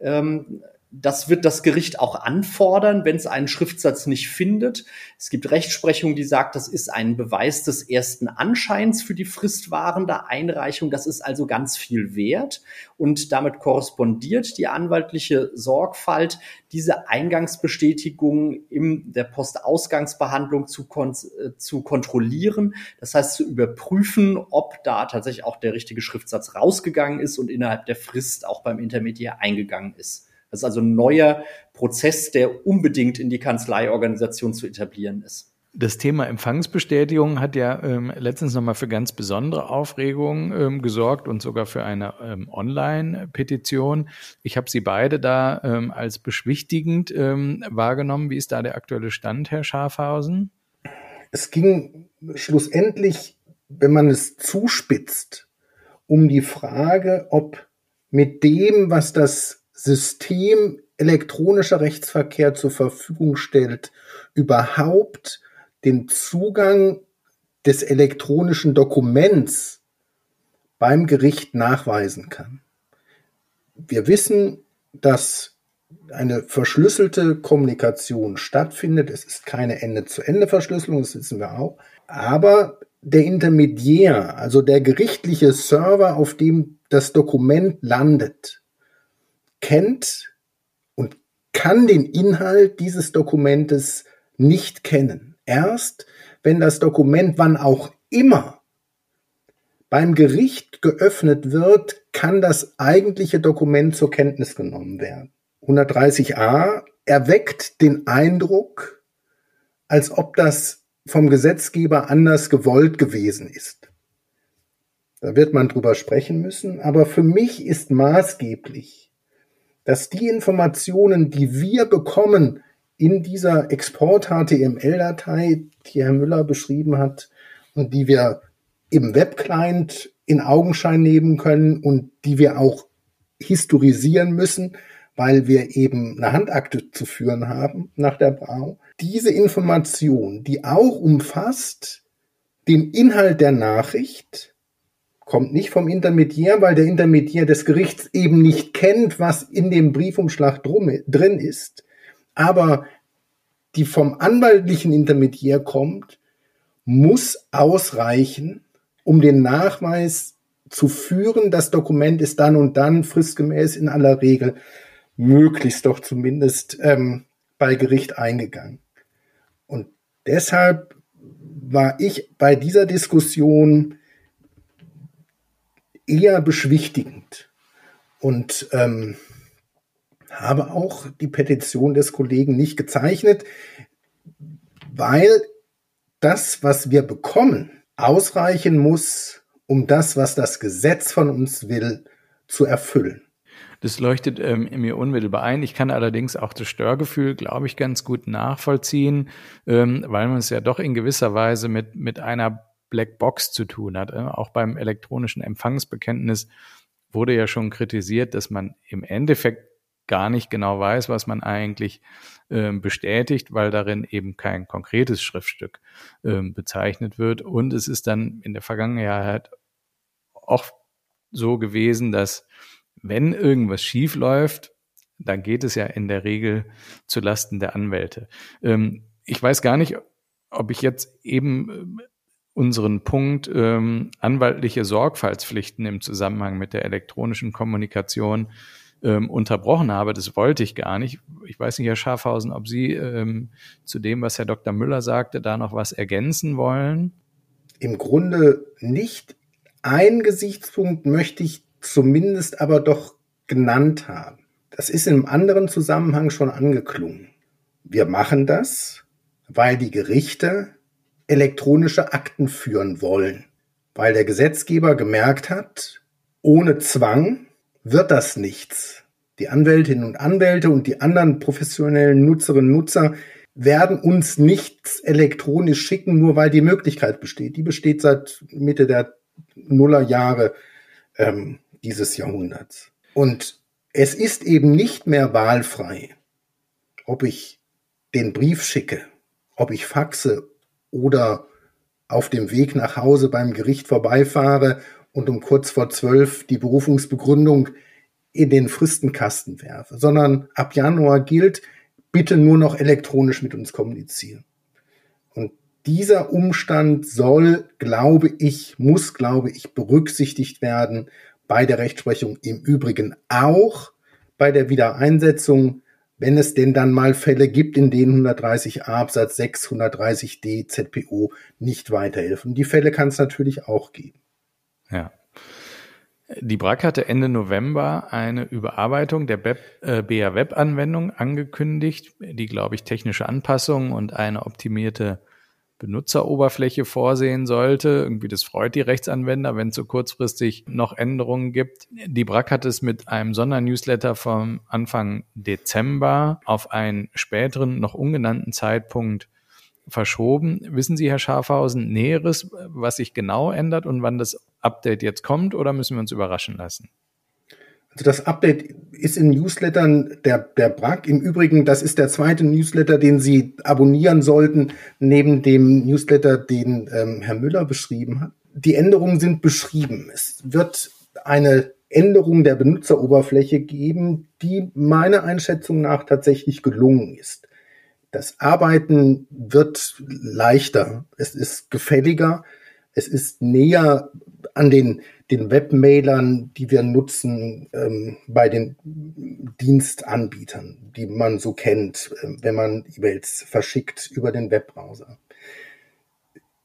Ähm, das wird das Gericht auch anfordern, wenn es einen Schriftsatz nicht findet. Es gibt Rechtsprechung, die sagt, das ist ein Beweis des ersten Anscheins für die fristwahrende Einreichung. Das ist also ganz viel wert. Und damit korrespondiert die anwaltliche Sorgfalt, diese Eingangsbestätigung in der Postausgangsbehandlung zu, kon äh, zu kontrollieren. Das heißt, zu überprüfen, ob da tatsächlich auch der richtige Schriftsatz rausgegangen ist und innerhalb der Frist auch beim Intermediär eingegangen ist. Das ist also ein neuer Prozess, der unbedingt in die Kanzleiorganisation zu etablieren ist. Das Thema Empfangsbestätigung hat ja ähm, letztens nochmal für ganz besondere Aufregung ähm, gesorgt und sogar für eine ähm, Online-Petition. Ich habe Sie beide da ähm, als beschwichtigend ähm, wahrgenommen. Wie ist da der aktuelle Stand, Herr Schafhausen? Es ging schlussendlich, wenn man es zuspitzt, um die Frage, ob mit dem, was das System elektronischer Rechtsverkehr zur Verfügung stellt, überhaupt den Zugang des elektronischen Dokuments beim Gericht nachweisen kann. Wir wissen, dass eine verschlüsselte Kommunikation stattfindet. Es ist keine Ende-zu-Ende-Verschlüsselung, das wissen wir auch. Aber der Intermediär, also der gerichtliche Server, auf dem das Dokument landet, kennt und kann den Inhalt dieses Dokumentes nicht kennen. Erst wenn das Dokument, wann auch immer, beim Gericht geöffnet wird, kann das eigentliche Dokument zur Kenntnis genommen werden. 130a erweckt den Eindruck, als ob das vom Gesetzgeber anders gewollt gewesen ist. Da wird man drüber sprechen müssen, aber für mich ist maßgeblich, dass die Informationen, die wir bekommen in dieser Export-HTML-Datei, die Herr Müller beschrieben hat und die wir im Webclient in Augenschein nehmen können und die wir auch historisieren müssen, weil wir eben eine Handakte zu führen haben nach der Brau. Diese Information, die auch umfasst den Inhalt der Nachricht, kommt nicht vom Intermediär, weil der Intermediär des Gerichts eben nicht kennt, was in dem Briefumschlag drum, drin ist. Aber die vom anwaltlichen Intermediär kommt, muss ausreichen, um den Nachweis zu führen, das Dokument ist dann und dann fristgemäß in aller Regel möglichst doch zumindest ähm, bei Gericht eingegangen. Und deshalb war ich bei dieser Diskussion eher beschwichtigend und ähm, habe auch die Petition des Kollegen nicht gezeichnet, weil das, was wir bekommen, ausreichen muss, um das, was das Gesetz von uns will, zu erfüllen. Das leuchtet ähm, mir unmittelbar ein. Ich kann allerdings auch das Störgefühl, glaube ich, ganz gut nachvollziehen, ähm, weil man es ja doch in gewisser Weise mit, mit einer Black Box zu tun hat. Äh, auch beim elektronischen Empfangsbekenntnis wurde ja schon kritisiert, dass man im Endeffekt gar nicht genau weiß, was man eigentlich äh, bestätigt, weil darin eben kein konkretes Schriftstück äh, bezeichnet wird. Und es ist dann in der Vergangenheit auch so gewesen, dass wenn irgendwas schief läuft, dann geht es ja in der Regel zu Lasten der Anwälte. Ähm, ich weiß gar nicht, ob ich jetzt eben äh, unseren Punkt ähm, anwaltliche Sorgfaltspflichten im Zusammenhang mit der elektronischen Kommunikation ähm, unterbrochen habe. Das wollte ich gar nicht. Ich weiß nicht, Herr Schafhausen, ob Sie ähm, zu dem, was Herr Dr. Müller sagte, da noch was ergänzen wollen? Im Grunde nicht. Ein Gesichtspunkt möchte ich zumindest aber doch genannt haben. Das ist in einem anderen Zusammenhang schon angeklungen. Wir machen das, weil die Gerichte elektronische Akten führen wollen, weil der Gesetzgeber gemerkt hat, ohne Zwang wird das nichts. Die Anwältinnen und Anwälte und die anderen professionellen Nutzerinnen und Nutzer werden uns nichts elektronisch schicken, nur weil die Möglichkeit besteht. Die besteht seit Mitte der Nullerjahre ähm, dieses Jahrhunderts. Und es ist eben nicht mehr wahlfrei, ob ich den Brief schicke, ob ich faxe oder auf dem Weg nach Hause beim Gericht vorbeifahre und um kurz vor zwölf die Berufungsbegründung in den Fristenkasten werfe, sondern ab Januar gilt, bitte nur noch elektronisch mit uns kommunizieren. Und dieser Umstand soll, glaube ich, muss, glaube ich, berücksichtigt werden bei der Rechtsprechung im Übrigen auch bei der Wiedereinsetzung, wenn es denn dann mal Fälle gibt, in denen 130a Absatz 6, 130d ZPO nicht weiterhelfen. Die Fälle kann es natürlich auch geben. Ja. Die BRAC hatte Ende November eine Überarbeitung der äh, BA Web Anwendung angekündigt, die, glaube ich, technische Anpassungen und eine optimierte Benutzeroberfläche vorsehen sollte. Irgendwie das freut die Rechtsanwender, wenn es so kurzfristig noch Änderungen gibt. Die BRAC hat es mit einem Sondernewsletter vom Anfang Dezember auf einen späteren, noch ungenannten Zeitpunkt verschoben. Wissen Sie, Herr Schafhausen, Näheres, was sich genau ändert und wann das Update jetzt kommt oder müssen wir uns überraschen lassen? Also das Update ist in Newslettern der, der BRAC. Im Übrigen, das ist der zweite Newsletter, den Sie abonnieren sollten, neben dem Newsletter, den ähm, Herr Müller beschrieben hat. Die Änderungen sind beschrieben. Es wird eine Änderung der Benutzeroberfläche geben, die meiner Einschätzung nach tatsächlich gelungen ist. Das Arbeiten wird leichter. Es ist gefälliger. Es ist näher an den den Webmailern, die wir nutzen ähm, bei den Dienstanbietern, die man so kennt, äh, wenn man E-Mails verschickt über den Webbrowser.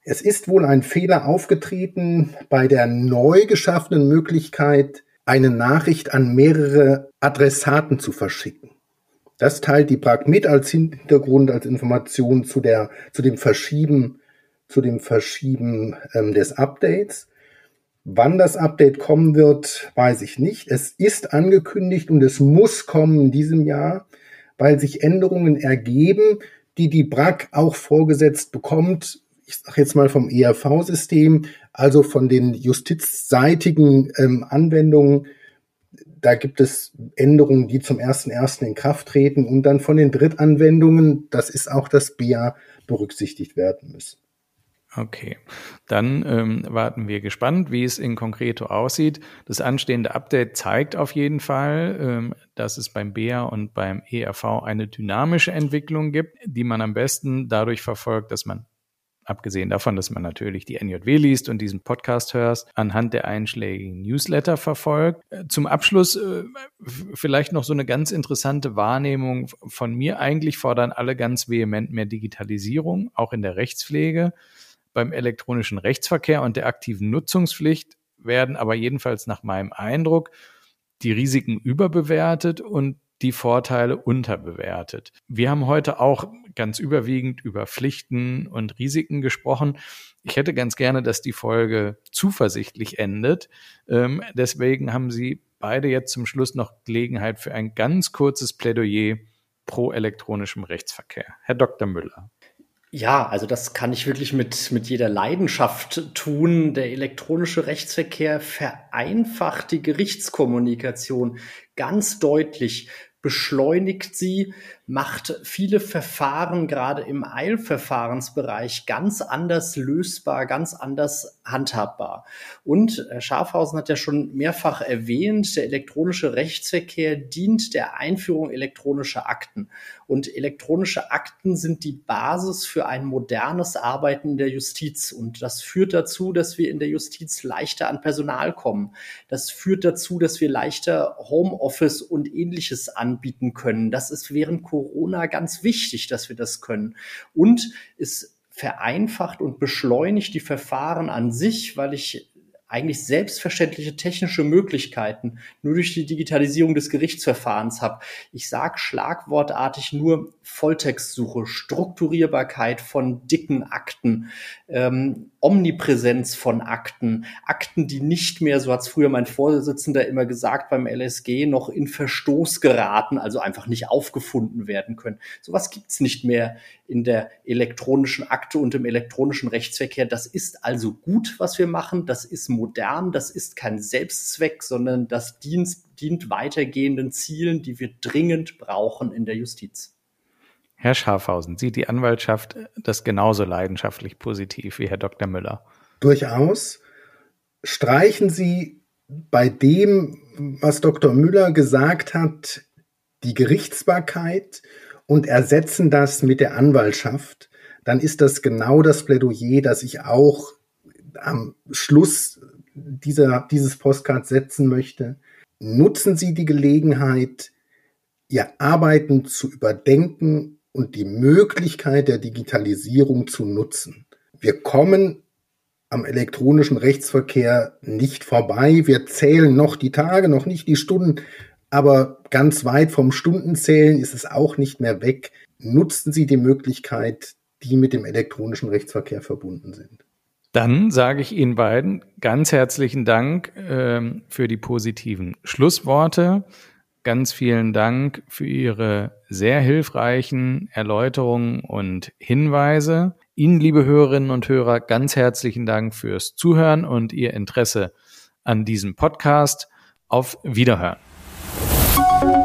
Es ist wohl ein Fehler aufgetreten bei der neu geschaffenen Möglichkeit, eine Nachricht an mehrere Adressaten zu verschicken. Das teilt die Prag mit als Hintergrund, als Information zu der, zu dem Verschieben, zu dem Verschieben ähm, des Updates. Wann das Update kommen wird, weiß ich nicht. Es ist angekündigt und es muss kommen in diesem Jahr, weil sich Änderungen ergeben, die die BRAC auch vorgesetzt bekommt. Ich sage jetzt mal vom ERV-System, also von den justizseitigen ähm, Anwendungen. Da gibt es Änderungen, die zum 1.1. in Kraft treten und dann von den Drittanwendungen, das ist auch das BIA, berücksichtigt werden müssen. Okay, dann ähm, warten wir gespannt, wie es in Concreto aussieht. Das anstehende Update zeigt auf jeden Fall, ähm, dass es beim BEA und beim ERV eine dynamische Entwicklung gibt, die man am besten dadurch verfolgt, dass man abgesehen davon, dass man natürlich die NJW liest und diesen Podcast hörst, anhand der einschlägigen Newsletter verfolgt. Äh, zum Abschluss äh, vielleicht noch so eine ganz interessante Wahrnehmung von mir. Eigentlich fordern alle ganz vehement mehr Digitalisierung, auch in der Rechtspflege beim elektronischen Rechtsverkehr und der aktiven Nutzungspflicht werden aber jedenfalls nach meinem Eindruck die Risiken überbewertet und die Vorteile unterbewertet. Wir haben heute auch ganz überwiegend über Pflichten und Risiken gesprochen. Ich hätte ganz gerne, dass die Folge zuversichtlich endet. Ähm, deswegen haben Sie beide jetzt zum Schluss noch Gelegenheit für ein ganz kurzes Plädoyer pro elektronischem Rechtsverkehr. Herr Dr. Müller. Ja, also das kann ich wirklich mit, mit jeder Leidenschaft tun. Der elektronische Rechtsverkehr vereinfacht die Gerichtskommunikation ganz deutlich beschleunigt sie, macht viele Verfahren gerade im Eilverfahrensbereich ganz anders lösbar, ganz anders handhabbar. Und Herr Schafhausen hat ja schon mehrfach erwähnt, der elektronische Rechtsverkehr dient der Einführung elektronischer Akten. Und elektronische Akten sind die Basis für ein modernes Arbeiten in der Justiz. Und das führt dazu, dass wir in der Justiz leichter an Personal kommen. Das führt dazu, dass wir leichter Homeoffice und ähnliches anbieten können. Das ist während Corona ganz wichtig, dass wir das können. Und es vereinfacht und beschleunigt die Verfahren an sich, weil ich eigentlich selbstverständliche technische Möglichkeiten nur durch die Digitalisierung des Gerichtsverfahrens habe. Ich sage schlagwortartig nur Volltextsuche, Strukturierbarkeit von dicken Akten, ähm, Omnipräsenz von Akten, Akten, die nicht mehr, so hat es früher mein Vorsitzender immer gesagt beim LSG, noch in Verstoß geraten, also einfach nicht aufgefunden werden können. Sowas gibt's nicht mehr in der elektronischen Akte und im elektronischen Rechtsverkehr. Das ist also gut, was wir machen. Das ist modern. Das ist kein Selbstzweck, sondern das dient, dient weitergehenden Zielen, die wir dringend brauchen in der Justiz. Herr Schafhausen, sieht die Anwaltschaft das genauso leidenschaftlich positiv wie Herr Dr. Müller? Durchaus. Streichen Sie bei dem, was Dr. Müller gesagt hat, die Gerichtsbarkeit und ersetzen das mit der Anwaltschaft, dann ist das genau das Plädoyer, das ich auch am Schluss dieser, dieses Postcard setzen möchte. Nutzen Sie die Gelegenheit, Ihr Arbeiten zu überdenken und die Möglichkeit der Digitalisierung zu nutzen. Wir kommen am elektronischen Rechtsverkehr nicht vorbei. Wir zählen noch die Tage, noch nicht die Stunden, aber ganz weit vom Stundenzählen ist es auch nicht mehr weg. Nutzen Sie die Möglichkeit, die mit dem elektronischen Rechtsverkehr verbunden sind. Dann sage ich Ihnen beiden ganz herzlichen Dank ähm, für die positiven Schlussworte. Ganz vielen Dank für Ihre sehr hilfreichen Erläuterungen und Hinweise. Ihnen, liebe Hörerinnen und Hörer, ganz herzlichen Dank fürs Zuhören und Ihr Interesse an diesem Podcast. Auf Wiederhören.